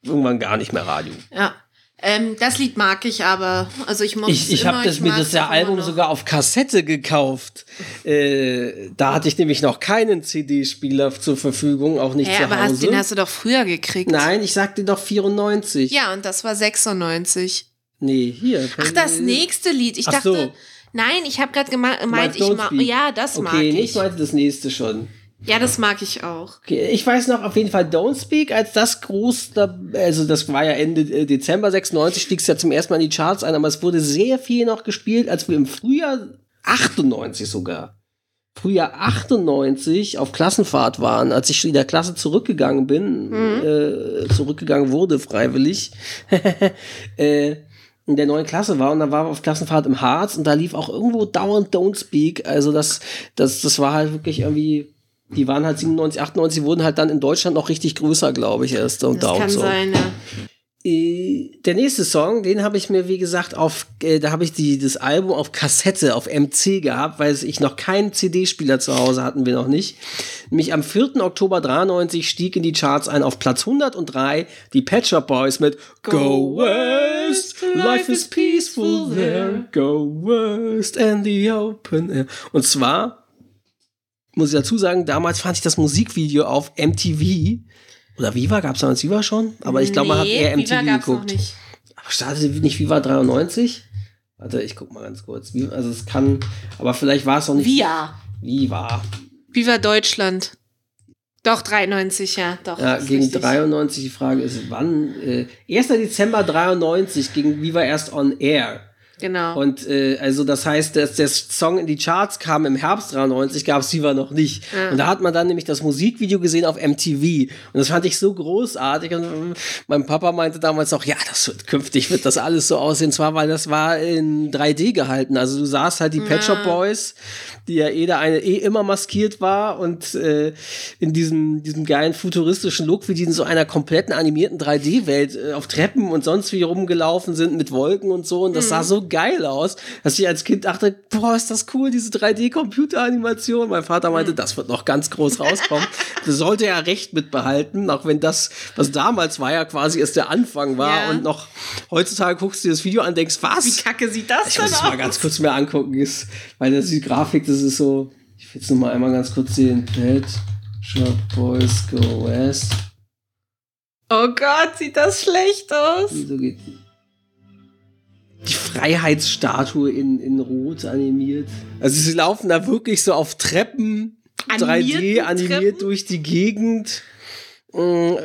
irgendwann gar nicht mehr Radio. Ja. Ähm, das Lied mag ich aber. Also ich Ich, ich habe das, mir das ja Album sogar auf Kassette gekauft. Äh, da hatte ich nämlich noch keinen CD-Spieler zur Verfügung, auch nicht hey, zu aber Hause. Hast, den hast du doch früher gekriegt. Nein, ich sagte doch 94. Ja, und das war 96. Nee, hier. Ach, das nächste Lied. Ich Ach dachte, so. nein, ich habe gerade gemeint, ich Don't ma Speak. ja, das mag Okay, nee, ich. ich meinte das nächste schon. Ja, das mag ich auch. Okay, ich weiß noch auf jeden Fall Don't Speak als das groß, also das war ja Ende äh, Dezember 96, stieg es ja zum ersten Mal in die Charts ein, aber es wurde sehr viel noch gespielt, als wir im Frühjahr 98 sogar. Frühjahr 98 auf Klassenfahrt waren, als ich in der Klasse zurückgegangen bin, äh, zurückgegangen wurde freiwillig, äh, in der neuen Klasse war und da waren wir auf Klassenfahrt im Harz und da lief auch irgendwo dauernd Don't Speak. Also das, das, das war halt wirklich irgendwie, die waren halt 97, 98, wurden halt dann in Deutschland noch richtig größer, glaube ich, erst. Und Das Doubt kann so. sein, ja. Äh, Der nächste Song, den habe ich mir, wie gesagt, auf, äh, da habe ich die, das Album auf Kassette, auf MC gehabt, weil ich noch keinen CD-Spieler zu Hause hatten wir noch nicht. Nämlich am 4. Oktober 93 stieg in die Charts ein auf Platz 103 die Pet Shop Boys mit Go West, life is peaceful there, go west and the open air. Und zwar, muss ich dazu sagen, damals fand ich das Musikvideo auf MTV oder Viva, gab es damals Viva schon? Aber ich glaube, man hat Nee, eher Viva MTV noch geguckt. nicht. Aber startete nicht Viva 93? Warte, ich guck mal ganz kurz. Also es kann, aber vielleicht war es noch nicht Via. Viva. Viva Deutschland. Doch, 93, ja. Doch. Ja, gegen richtig. 93, die Frage ist, wann? Äh, 1. Dezember 93 ging Viva erst on air. Genau. Und äh, also das heißt, dass der Song in die Charts kam im Herbst 93, gab es Viva noch nicht. Und da hat man dann nämlich das Musikvideo gesehen auf MTV. Und das fand ich so großartig. Und mein Papa meinte damals auch, ja, das wird künftig wird das alles so aussehen. Zwar, weil das war in 3D gehalten. Also du sahst halt die Pet Shop Boys, die ja eh eine eh immer maskiert war und äh, in diesem, diesem geilen futuristischen Look, wie die in so einer kompletten animierten 3D-Welt äh, auf Treppen und sonst wie rumgelaufen sind mit Wolken und so. Und das sah so geil aus, dass ich als Kind dachte, boah, ist das cool, diese 3D-Computeranimation. Mein Vater meinte, das wird noch ganz groß rauskommen. das sollte ja recht mitbehalten, auch wenn das, was damals war, ja quasi erst der Anfang war Ja. und noch heutzutage guckst du dir das Video an denkst, was? Wie kacke sieht das Ich denn muss es mal aus? ganz kurz mir angucken, ist, weil das die Grafik, das ist so. Ich will jetzt noch mal einmal ganz kurz sehen. Pet Shop Boys Go West. Oh Gott, sieht das schlecht aus. So geht die. Die Freiheitsstatue in, in Rot animiert. Also sie laufen da wirklich so auf Treppen, 3D Animierten animiert Treppen? durch die Gegend.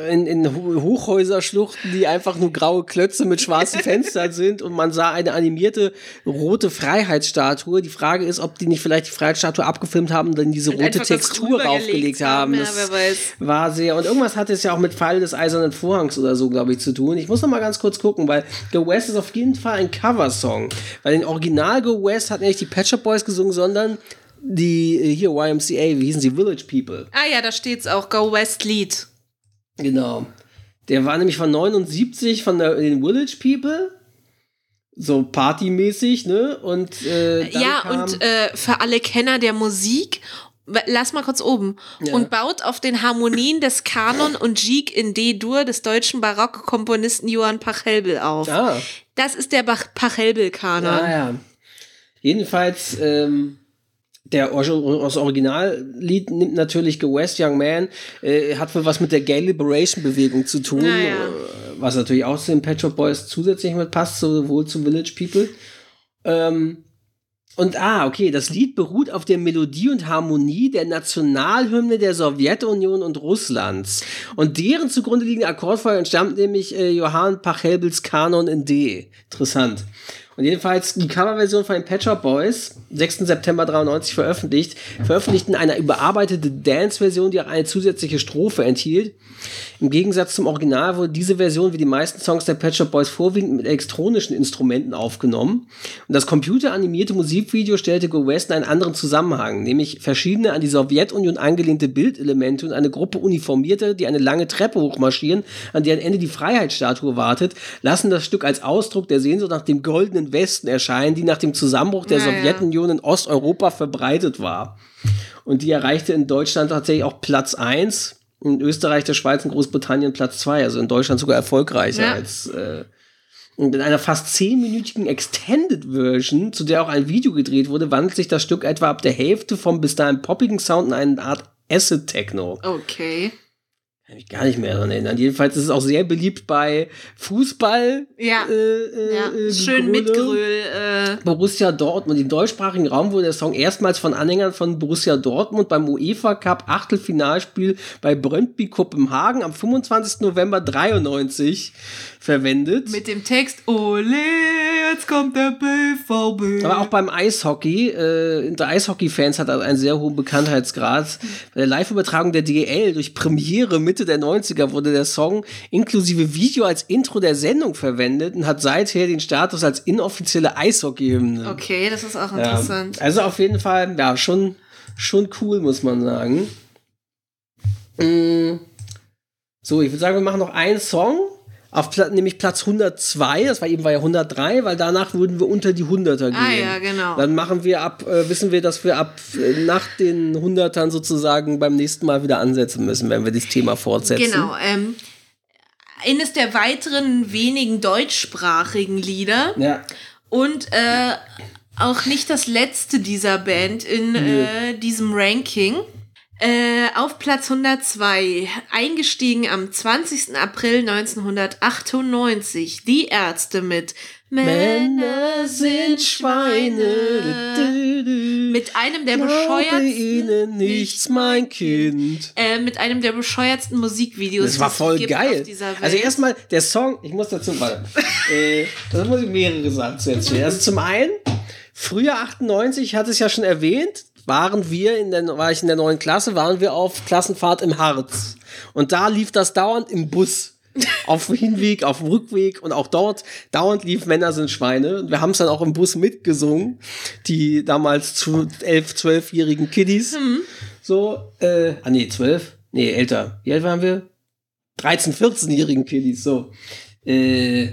In, in Ho- Hochhäuserschluchten, die einfach nur graue Klötze mit schwarzen Fenstern sind und man sah eine animierte rote Freiheitsstatue. Die Frage ist, ob die nicht vielleicht die Freiheitsstatue abgefilmt haben und dann diese rote einfach das Textur drüber raufgelegt gelegt haben. ja, Das wer weiß. war sehr. Und irgendwas hat es ja auch mit Pfeil des Eisernen Vorhangs oder so, glaube ich, zu tun. Ich muss noch mal ganz kurz gucken, weil Go West ist auf jeden Fall ein Coversong. Weil den Original Go West hat nicht die Pet Shop Boys gesungen, sondern die äh, hier YMCA, wie hießen sie? Village People. Ah ja, da steht's auch. Go West Lied. Genau. Der war nämlich von 79 von der, den Village People. So partymäßig, ne? Und äh, Ja, und äh, für alle Kenner der Musik, lass mal kurz oben, Ja. und baut auf den Harmonien des Kanon und Gigue in D-Dur des deutschen Barockkomponisten Johann Pachelbel auf. ah, Das ist der Pachelbel-Kanon. Ah, ja. Jedenfalls, ähm, der das Originallied nimmt natürlich West Young Man, äh, hat wohl was mit der Gay Liberation Bewegung zu tun, Ja, ja. äh, was natürlich auch zu den Pet Shop Boys zusätzlich mit passt, sowohl zu Village People. Ähm, und ah, okay, das Lied beruht auf der Melodie und Harmonie der Nationalhymne der Sowjetunion und Russlands. Und deren zugrunde liegende Akkordfolge entstammt nämlich äh, Johann Pachelbels Kanon in D. Interessant. Und jedenfalls die Coverversion von den Pet Shop Boys, 6. September 93 veröffentlicht, veröffentlichten eine überarbeitete Dance-Version, die auch eine zusätzliche Strophe enthielt. Im Gegensatz zum Original wurde diese Version wie die meisten Songs der Pet Shop Boys vorwiegend mit elektronischen Instrumenten aufgenommen. Und das computeranimierte Musikvideo stellte Go West einen anderen Zusammenhang, nämlich verschiedene an die Sowjetunion angelehnte Bildelemente und eine Gruppe Uniformierter, die eine lange Treppe hochmarschieren, an deren Ende die Freiheitsstatue wartet, lassen das Stück als Ausdruck der Sehnsucht nach dem goldenen Westen erscheinen, die nach dem Zusammenbruch der Ja, ja. Sowjetunion in Osteuropa verbreitet war. Und die erreichte in Deutschland tatsächlich auch Platz 1, in Österreich, der Schweiz und Großbritannien Platz 2, also in Deutschland sogar erfolgreicher Ja. als äh, und in einer fast zehnminütigen Extended Version, zu der auch ein Video gedreht wurde, wandelt sich das Stück etwa ab der Hälfte vom bis dahin poppigen Sound in eine Art Acid Techno. Okay. Kann mich gar nicht mehr daran erinnern. Jedenfalls ist es auch sehr beliebt bei Fußball. Ja. Äh, äh, Ja, äh, schön mit Gröl. Äh, Borussia Dortmund. Im deutschsprachigen Raum wurde der Song erstmals von Anhängern von Borussia Dortmund beim UEFA Cup Achtelfinalspiel bei Brøndby Kopenhagen am 25. November 93 verwendet. mit dem Text Ole, jetzt kommt der BVB. Aber auch beim Eishockey, äh, Eishockey-Fans hat also einen sehr hohen Bekanntheitsgrad. Bei der Live-Übertragung der DL durch Premiere Mitte der 90er wurde der Song inklusive Video als Intro der Sendung verwendet und hat seither den Status als inoffizielle Eishockey-Hymne. Okay, das ist auch Ja, interessant. also auf jeden Fall, ja, schon, schon cool, muss man sagen. Mm. So, ich würde sagen, wir machen noch einen Song. Auf Pla nämlich Platz 102, das war eben war ja 103, weil danach würden wir unter die 100er gehen. Ah ja, genau. Dann machen wir ab, äh, wissen wir, dass wir ab äh, nach den 100ern sozusagen beim nächsten Mal wieder ansetzen müssen, wenn wir das Thema fortsetzen. Genau. Ähm, eines der weiteren wenigen deutschsprachigen Lieder Ja. und äh, auch nicht das letzte dieser Band in äh, diesem Ranking. Äh, auf Platz 102, eingestiegen am 20. April 1998, die Ärzte mit Männer sind Schweine. Mit einem der Glaube bescheuertsten, ihnen nichts, mein Kind. äh, mit einem der bescheuertsten Musikvideos. Das war voll geil. Also erstmal der Song, ich muss dazu, warte, äh, das muss ich mehrere Sachen zu erzählen. Also zum einen, Frühjahr 98, ich hatte es ja schon erwähnt, waren wir in der, war ich in der neuen Klasse, waren wir auf Klassenfahrt im Harz. Und da lief das dauernd im Bus. auf dem Hinweg, auf dem Rückweg und auch dort dauernd lief Männer sind Schweine. Und wir haben es dann auch im Bus mitgesungen, die damals zu elf, zwölfjährigen Kiddies. So, äh, ah nee, zwölf? Nee, älter. Wie alt waren wir? 13-, 14-jährigen Kiddies, so. Äh,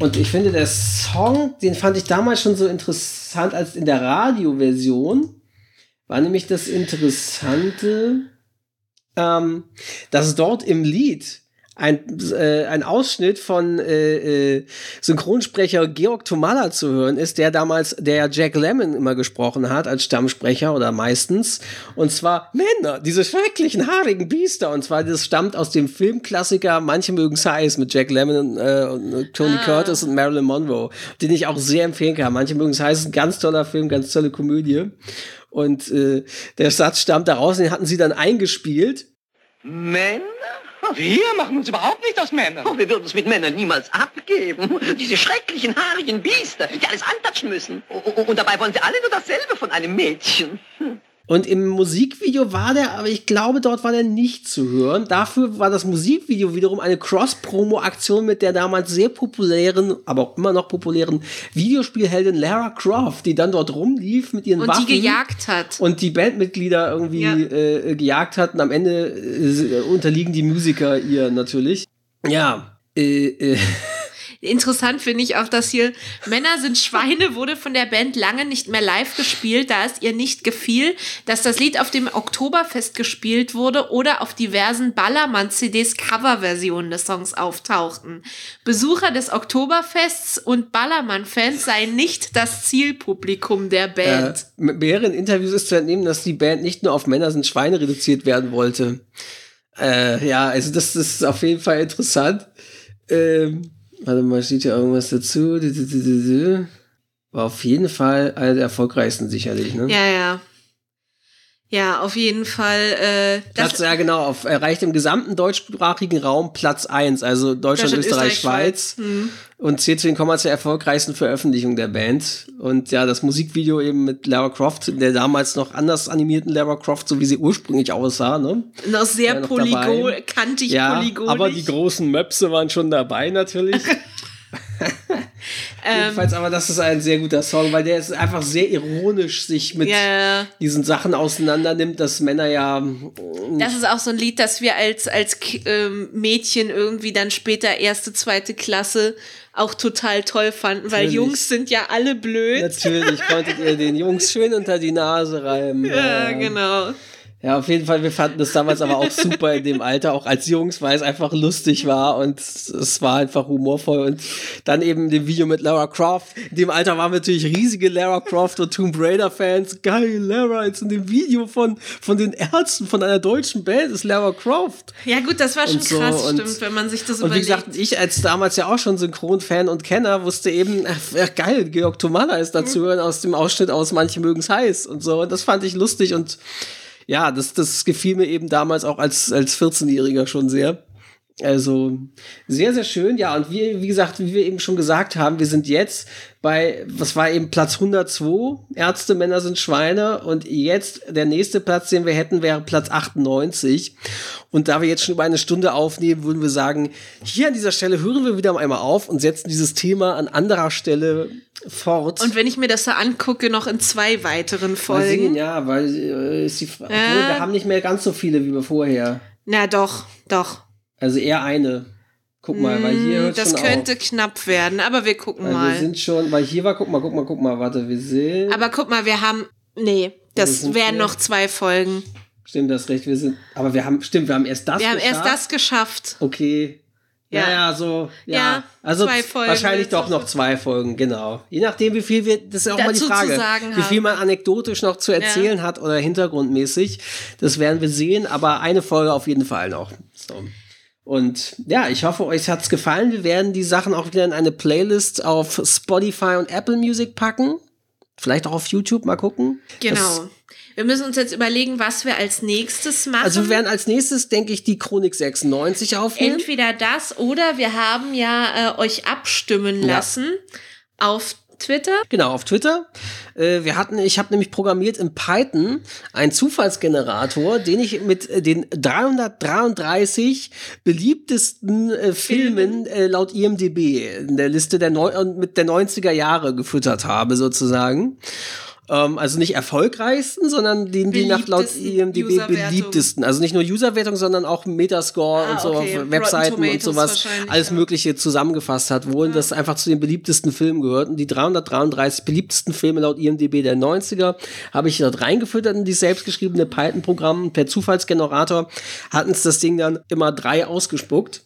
und ich finde, der Song, den fand ich damals schon so interessant als in der Radioversion, war nämlich das Interessante, ähm, dass dort im Lied ein, äh, ein Ausschnitt von äh, äh, Synchronsprecher Georg Tomalla zu hören ist, der damals, der Jack Lemmon immer gesprochen hat als Stammsprecher oder meistens. Und zwar Männer, diese schrecklichen haarigen Biester. Und zwar, das stammt aus dem Filmklassiker Manche mögen heiß mit Jack Lemmon äh, und Tony Curtis und Marilyn Monroe, den ich auch sehr empfehlen kann. Manche mögen heiß ist ein ganz toller Film, ganz tolle Komödie. Und äh, der Satz stammt daraus, den hatten sie dann eingespielt. Männer? Wir machen uns überhaupt nicht aus Männern. Oh, wir würden uns mit Männern niemals abgeben. Diese schrecklichen, haarigen Biester, die alles antatschen müssen. O- o- Und dabei wollen sie alle nur dasselbe von einem Mädchen. Und im Musikvideo war der, aber ich glaube, dort war der nicht zu hören. Dafür war das Musikvideo wiederum eine Cross-Promo-Aktion mit der damals sehr populären, aber auch immer noch populären Videospielheldin Lara Croft, die dann dort rumlief mit ihren und Waffen. die gejagt hat. und die Bandmitglieder irgendwie Ja. äh, gejagt hatten. Am Ende äh, unterliegen die Musiker ihr natürlich. Ja, äh, äh, Interessant finde ich auch, dass hier Männer sind Schweine wurde von der Band lange nicht mehr live gespielt, da es ihr nicht gefiel, dass das Lied auf dem Oktoberfest gespielt wurde oder auf diversen Ballermann-CDs Coverversionen des Songs auftauchten. Besucher des Oktoberfests und Ballermann-Fans seien nicht das Zielpublikum der äh, Band. mit mehreren Interviews ist zu entnehmen, dass die Band nicht nur auf Männer sind Schweine reduziert werden wollte. Äh, ja, also das, das ist auf jeden Fall interessant. Ähm, warte mal, steht hier irgendwas dazu? War auf jeden Fall einer der erfolgreichsten sicherlich, ne? Ja, ja. Ja, auf jeden Fall. Äh, das Platz, ja genau, auf, erreicht im gesamten deutschsprachigen Raum Platz 1, also Deutschland, Deutschland, Österreich, Österreich, Schweiz. Schweiz. Mhm. Und zählt zu den kommerziell erfolgreichsten Veröffentlichungen der Band. Und ja, das Musikvideo eben mit Lara Croft, der damals noch anders animierten Lara Croft, so wie sie ursprünglich aussah, ne? noch sehr noch polygon, kantig Ja, polygonig. aber die großen Möpse waren schon dabei natürlich. Ähm. Jedenfalls, aber das ist ein sehr guter Song, weil der ist einfach sehr ironisch sich mit Ja, diesen Sachen auseinander nimmt, dass Männer ja Das ist auch so ein Lied, das wir als, als ähm, Mädchen irgendwie dann später erste, zweite Klasse auch total toll fanden, weil Natürlich. Jungs sind ja alle blöd. natürlich konntet ihr den Jungs schön unter die Nase reiben. Ja, genau. Ja, auf jeden Fall, wir fanden das damals aber auch super in dem Alter, auch als Jungs, weil es einfach lustig war und es war einfach humorvoll. Und dann eben dem Video mit Lara Croft. In dem Alter waren wir natürlich riesige Lara Croft und Tomb Raider-Fans. Geil, Lara, jetzt in dem Video von, von den Ärzten von einer deutschen Band ist Lara Croft. Ja gut, das war schon Und so, krass, und- stimmt, wenn man sich das Und wie überlegt. gesagt, ich als damals ja auch schon Synchron-Fan und Kenner wusste eben, ach, geil, Georg Tomala ist dazu hören aus dem Ausschnitt aus Manche mögen's heiß und so. Und das fand ich lustig und ja, das, das gefiel mir eben damals auch als, als 14-Jähriger schon sehr. Also sehr, sehr schön. Ja, und wie, wie gesagt, wie wir eben schon gesagt haben, wir sind jetzt bei, was war eben Platz 102, Ärzte, Männer sind Schweine. Und jetzt der nächste Platz, den wir hätten, wäre Platz 98. Und da wir jetzt schon über eine Stunde aufnehmen, würden wir sagen, hier an dieser Stelle hören wir wieder einmal auf und setzen dieses Thema an anderer Stelle fort. Und wenn ich mir das da angucke, noch in zwei weiteren Mal Folgen. sehen, ja, weil äh, ist die Ja. wir haben nicht mehr ganz so viele wie wir vorher. Na doch, doch. Also eher eine. Guck mal, weil hier hört Mm, Das schon könnte auf. knapp werden, aber wir gucken Weil wir mal. sind schon, weil hier war, guck mal, guck mal, guck mal, warte, wir sind. Aber guck mal, wir haben. Nee, Wir das wären noch zwei Folgen. stimmt, das recht, wir sind. Aber wir haben, stimmt, wir haben erst das Wir haben geschafft. erst das geschafft. Okay. Ja, Ja. ja, so. Ja, Ja, also zwei Folgen wahrscheinlich doch noch. zwei Folgen, genau. Je nachdem, wie viel wir, das ist ja auch mal die Frage, wie viel man anekdotisch noch zu erzählen hat oder hintergrundmäßig. Das werden wir sehen, aber eine Folge auf jeden Fall noch. So. Und ja, ich hoffe, euch hat's gefallen. Wir werden die Sachen auch wieder in eine Playlist auf Spotify und Apple Music packen. Vielleicht auch auf YouTube mal gucken. Das, Genau. wir müssen uns jetzt überlegen, was wir als nächstes machen. also wir werden als nächstes, denke ich, die Chronik 96 aufnehmen. Entweder das oder wir haben ja äh, euch abstimmen Ja. lassen auf Twitter. Genau, auf Twitter. Äh, wir hatten, ich habe nämlich programmiert in Python einen Zufallsgenerator, den ich mit äh, den 333 beliebtesten äh, Filmen laut IMDb in der Liste der Neu und mit der 90er Jahre gefüttert habe, sozusagen. Ähm, also nicht erfolgreichsten, sondern den, die nach laut IMDb beliebtesten. Also nicht nur Userwertung, sondern auch Metascore Ah, und so okay. auf Webseiten und sowas. Alles ja. Mögliche zusammengefasst hat, wo das einfach zu den beliebtesten Filmen gehört. Und die 333 beliebtesten Filme laut IMDb der 90er habe ich dort reingefüttert in dieses selbstgeschriebene Python-Programm. Per Zufallsgenerator hat uns das Ding dann immer drei ausgespuckt.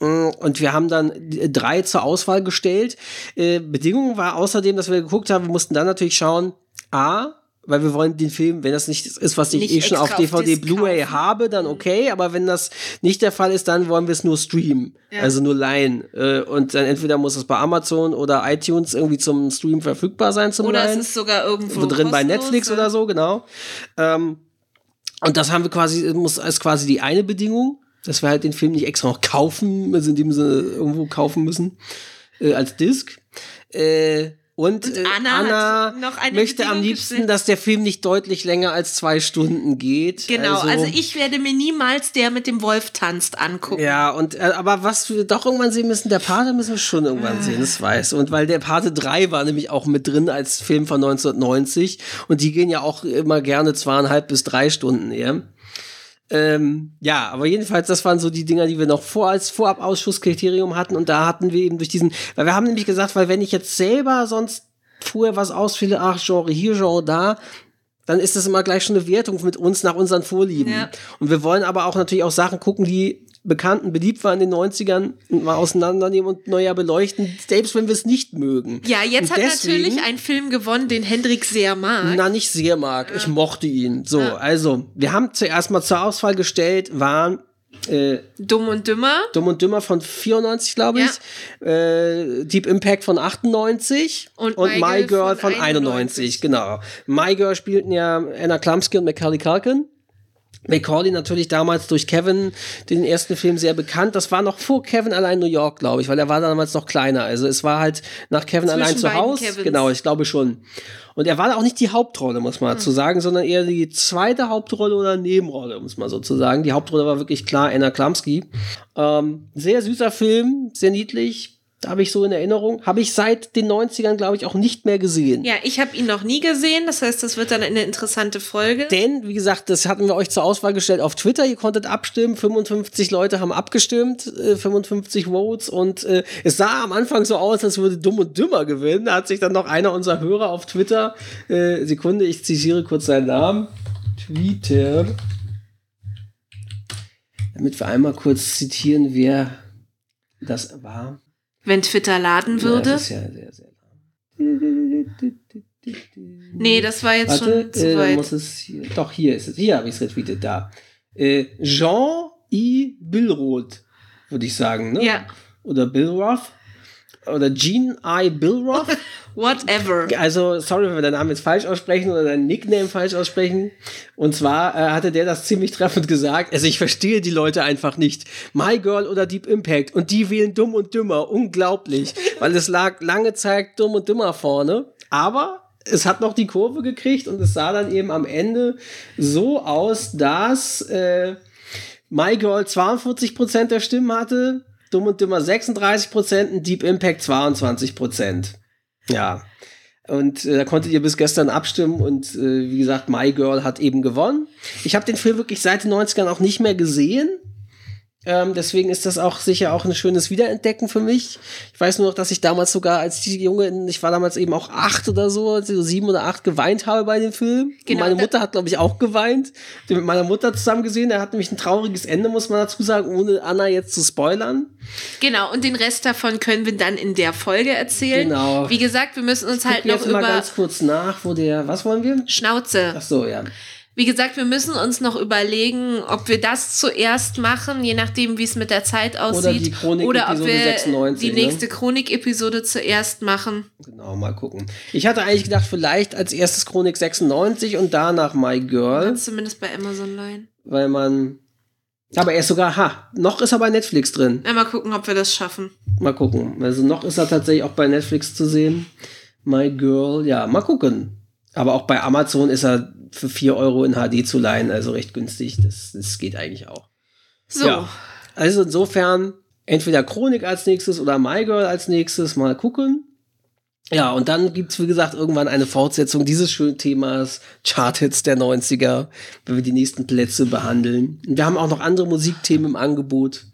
Mm, Und wir haben dann die- drei zur Auswahl gestellt. Äh, Bedingung war außerdem, dass wir geguckt haben, wir mussten dann natürlich schauen, A, weil wir wollen den Film, wenn das nicht ist, was ich Nicht eh schon auf DVD, Blu-ray habe, dann okay. Aber wenn das nicht der Fall ist, dann wollen wir es nur streamen. Also nur leihen. Äh, Und dann entweder muss es bei Amazon oder iTunes irgendwie zum Stream verfügbar sein zum Oder Leihen es ist sogar irgendwo drin bei Netflix ja. oder so, genau. Ähm, und das haben wir quasi, muss als quasi die eine Bedingung, dass wir halt den Film nicht extra noch kaufen, also in dem Sinne irgendwo kaufen müssen, äh, als Disc. Äh, und, Und äh, Anna Anna, noch eine möchte am Bedingung liebsten, gestellt. dass der Film nicht deutlich länger als zwei Stunden geht. Genau, also, ich werde mir niemals der mit dem Wolf tanzt angucken. Ja, und äh, aber was wir doch irgendwann sehen müssen, der Pate müssen wir schon irgendwann sehen, das weiß. Und weil der Pate 3 war nämlich auch mit drin als Film von 1990 und die gehen ja auch immer gerne zweieinhalb bis drei Stunden eher. Ähm, ja, aber jedenfalls, das waren so die Dinger, die wir noch vor als Vorab-Ausschusskriterium hatten. Und da hatten wir eben durch diesen, weil wir haben nämlich gesagt, weil wenn ich jetzt selber sonst vorher was ausfülle, ach, Genre hier, Genre da, dann ist das immer gleich schon eine Wertung mit uns nach unseren Vorlieben. Ja. Und wir wollen aber auch natürlich auch Sachen gucken, die bekannt und beliebt waren in den 90ern und mal auseinandernehmen und neuer beleuchten, selbst wenn wir es nicht mögen. Ja, jetzt und hat deswegen- natürlich ein Film gewonnen, den Hendrik sehr mag. na, nicht sehr mag. Ich mochte ihn. So, also, wir haben zuerst mal zur Auswahl gestellt, waren Äh, Dumm und Dümmer. Dumm und Dümmer von 94, glaube ich. Äh, Deep Impact von 98 Und und My My Girl Girl von von 91, genau. My Girl spielten ja Anna Klumsky und Macaulay Culkin. Macaulay natürlich damals durch Kevin, den ersten Film, sehr bekannt. Das war noch vor Kevin allein New York, glaube ich, weil er war damals noch kleiner. Also es war halt nach Kevin Zwischen allein zu Hause. Kevins. Genau, ich glaube schon. Und er war auch nicht die Hauptrolle, muss man dazu sagen, sondern eher die zweite Hauptrolle oder Nebenrolle, muss man sozusagen. Die Hauptrolle war wirklich klar Anna Klumsky. Ähm, sehr süßer Film, sehr niedlich. Habe ich so in Erinnerung. Habe ich seit den 90ern, glaube ich, auch nicht mehr gesehen. Ja, ich habe ihn noch nie gesehen. Das heißt, das wird dann eine interessante Folge. Denn, wie gesagt, das hatten wir euch zur Auswahl gestellt auf Twitter. Ihr konntet abstimmen. 55 Leute haben abgestimmt, äh, 55 Votes. Und äh, es sah am Anfang so aus, als würde Dumm und Dümmer gewinnen. Da hat sich dann noch einer unserer Hörer auf Twitter, äh, Sekunde, ich zitiere kurz seinen Namen, Twitter, damit wir einmal kurz zitieren, wer das war. Wenn Twitter laden Ja, würde. das ist ja sehr, sehr lang. nee, das war jetzt Warte, schon zu äh, weit. muss es hier, doch, hier ist es. Hier habe ich es retweetet, da. Äh, Jean I. Billroth, würde ich sagen, ne? Ja, Oder Billroth. Oder Jean I. Billroth. whatever. Also, sorry, wenn wir deinen Namen jetzt falsch aussprechen oder deinen Nickname falsch aussprechen. Und zwar äh, hatte der das ziemlich treffend gesagt. Also, ich verstehe die Leute einfach nicht. My Girl oder Deep Impact. Und die wählen dumm und dümmer. Unglaublich. Weil es lag lange Zeit dumm und dümmer vorne. Aber es hat noch die Kurve gekriegt und es sah dann eben am Ende so aus, dass äh, My Girl 42% der Stimmen hatte, Dumm und Dümmer 36% und Deep Impact 22%. Ja. Und äh, da konntet ihr bis gestern abstimmen und äh, wie gesagt, My Girl hat eben gewonnen. Ich habe den Film wirklich seit den 90ern auch nicht mehr gesehen. Ähm, deswegen ist das auch sicher auch ein schönes Wiederentdecken für mich. Ich weiß nur noch, dass ich damals sogar als die Junge, ich war damals eben auch acht oder so, so sieben oder acht geweint habe bei dem Film. Genau, und meine Mutter hat, glaube ich, auch geweint. Den mit meiner Mutter zusammen gesehen. Der hat nämlich ein trauriges Ende, muss man dazu sagen, ohne Anna jetzt zu spoilern. Genau, und den Rest davon können wir dann in der Folge erzählen. Genau. Wie gesagt, wir müssen uns halt Gucken noch jetzt mal über ganz kurz nach, wo der, was wollen wir? Schnauze. Ach so, ja. Wie gesagt, wir müssen uns noch überlegen, ob wir das zuerst machen, je nachdem, wie es mit der Zeit aussieht. die Chronik- Oder ob wir 96, die ne? nächste Chronik-Episode zuerst machen. Genau, mal gucken. Ich hatte eigentlich gedacht, vielleicht als erstes Chronik 96 und danach My Girl, Kannst zumindest bei Amazon leihen. weil man. Aber er ist sogar, ha, noch ist er bei Netflix drin. Ja, mal gucken, ob wir das schaffen. Mal gucken. Also noch ist er tatsächlich auch bei Netflix zu sehen. My Girl, ja, mal gucken. Aber auch bei Amazon ist er für 4 Euro in HD zu leihen, also recht günstig. Das, das geht eigentlich auch. So. Ja. Also insofern entweder Chronik als nächstes oder My Girl als nächstes mal gucken. Ja, und dann gibt's wie gesagt, irgendwann eine Fortsetzung dieses schönen Themas, Charthits der 90er, wenn wir die nächsten Plätze behandeln. Und wir haben auch noch andere Musikthemen im Angebot.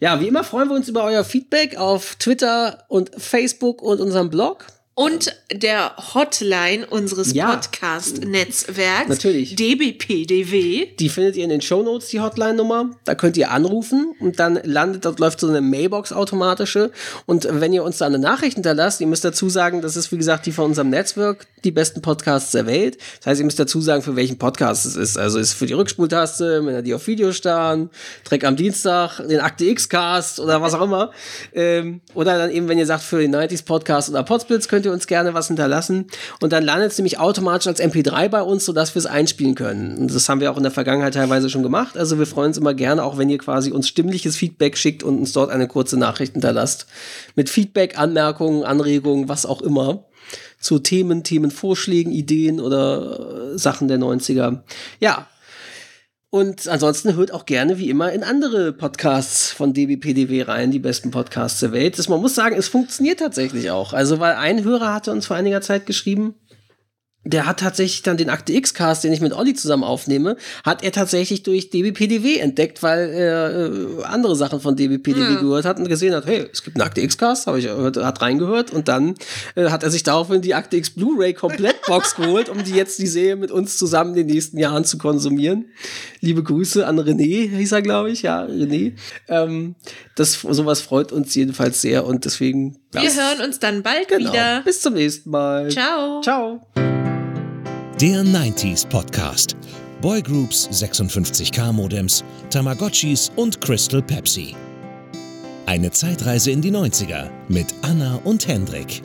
Ja, wie immer freuen wir uns über euer Feedback auf Twitter und Facebook und unserem Blog. Und der Hotline unseres Ja. Podcast-Netzwerks. Natürlich. DBPDW. Die findet ihr in den Shownotes, die Hotline-Nummer. Da könnt ihr anrufen und dann landet, dort läuft so eine Mailbox automatische. Und wenn ihr uns da eine Nachricht hinterlasst, ihr müsst dazu sagen, das ist wie gesagt die von unserem Netzwerk, die besten Podcasts der Welt. Das heißt, ihr müsst dazu sagen, für welchen Podcast es ist. Also ist es für die Rückspultaste, wenn die auf Video starren, Dreck am Dienstag, den Akte X-Cast oder was auch immer. Ähm, oder dann eben, wenn ihr sagt, für den 90s Podcast oder Podsplits könnt ihr uns gerne was hinterlassen. Und dann landet es nämlich automatisch als MP3 bei uns, sodass wir es einspielen können. Und das haben wir auch in der Vergangenheit teilweise schon gemacht. Also wir freuen uns immer gerne, auch wenn ihr quasi uns stimmliches Feedback schickt und uns dort eine kurze Nachricht hinterlasst. Mit Feedback, Anmerkungen, Anregungen, was auch immer. Zu Themen, Themenvorschlägen, Ideen oder äh, Sachen der 90er. Ja, und ansonsten hört auch gerne wie immer in andere Podcasts von DBPDW rein, die besten Podcasts der Welt. Das, man muss sagen, es funktioniert tatsächlich auch. Also, weil ein Hörer hatte uns vor einiger Zeit geschrieben, der hat tatsächlich dann den Akte X-Cast, den ich mit Olli zusammen aufnehme, hat er tatsächlich durch DBPDW entdeckt, weil er äh, andere Sachen von DBPDW gehört hat und gesehen hat, hey, es gibt einen Akte X-Cast, habe ich hat reingehört und dann äh, hat er sich daraufhin die Akte X Blu-ray Komplettbox geholt, um die jetzt die Serie mit uns zusammen in den nächsten Jahren zu konsumieren. Liebe Grüße an René, hieß er, glaube ich, ja, René. Ähm, das sowas freut uns jedenfalls sehr und deswegen Wir ja, hören uns dann bald genau. wieder. Bis zum nächsten Mal. Ciao. Ciao. Der 90s Podcast. Boygroups, 56K Modems, Tamagotchis und Crystal Pepsi. Eine Zeitreise in die 90er mit Anna und Hendrik.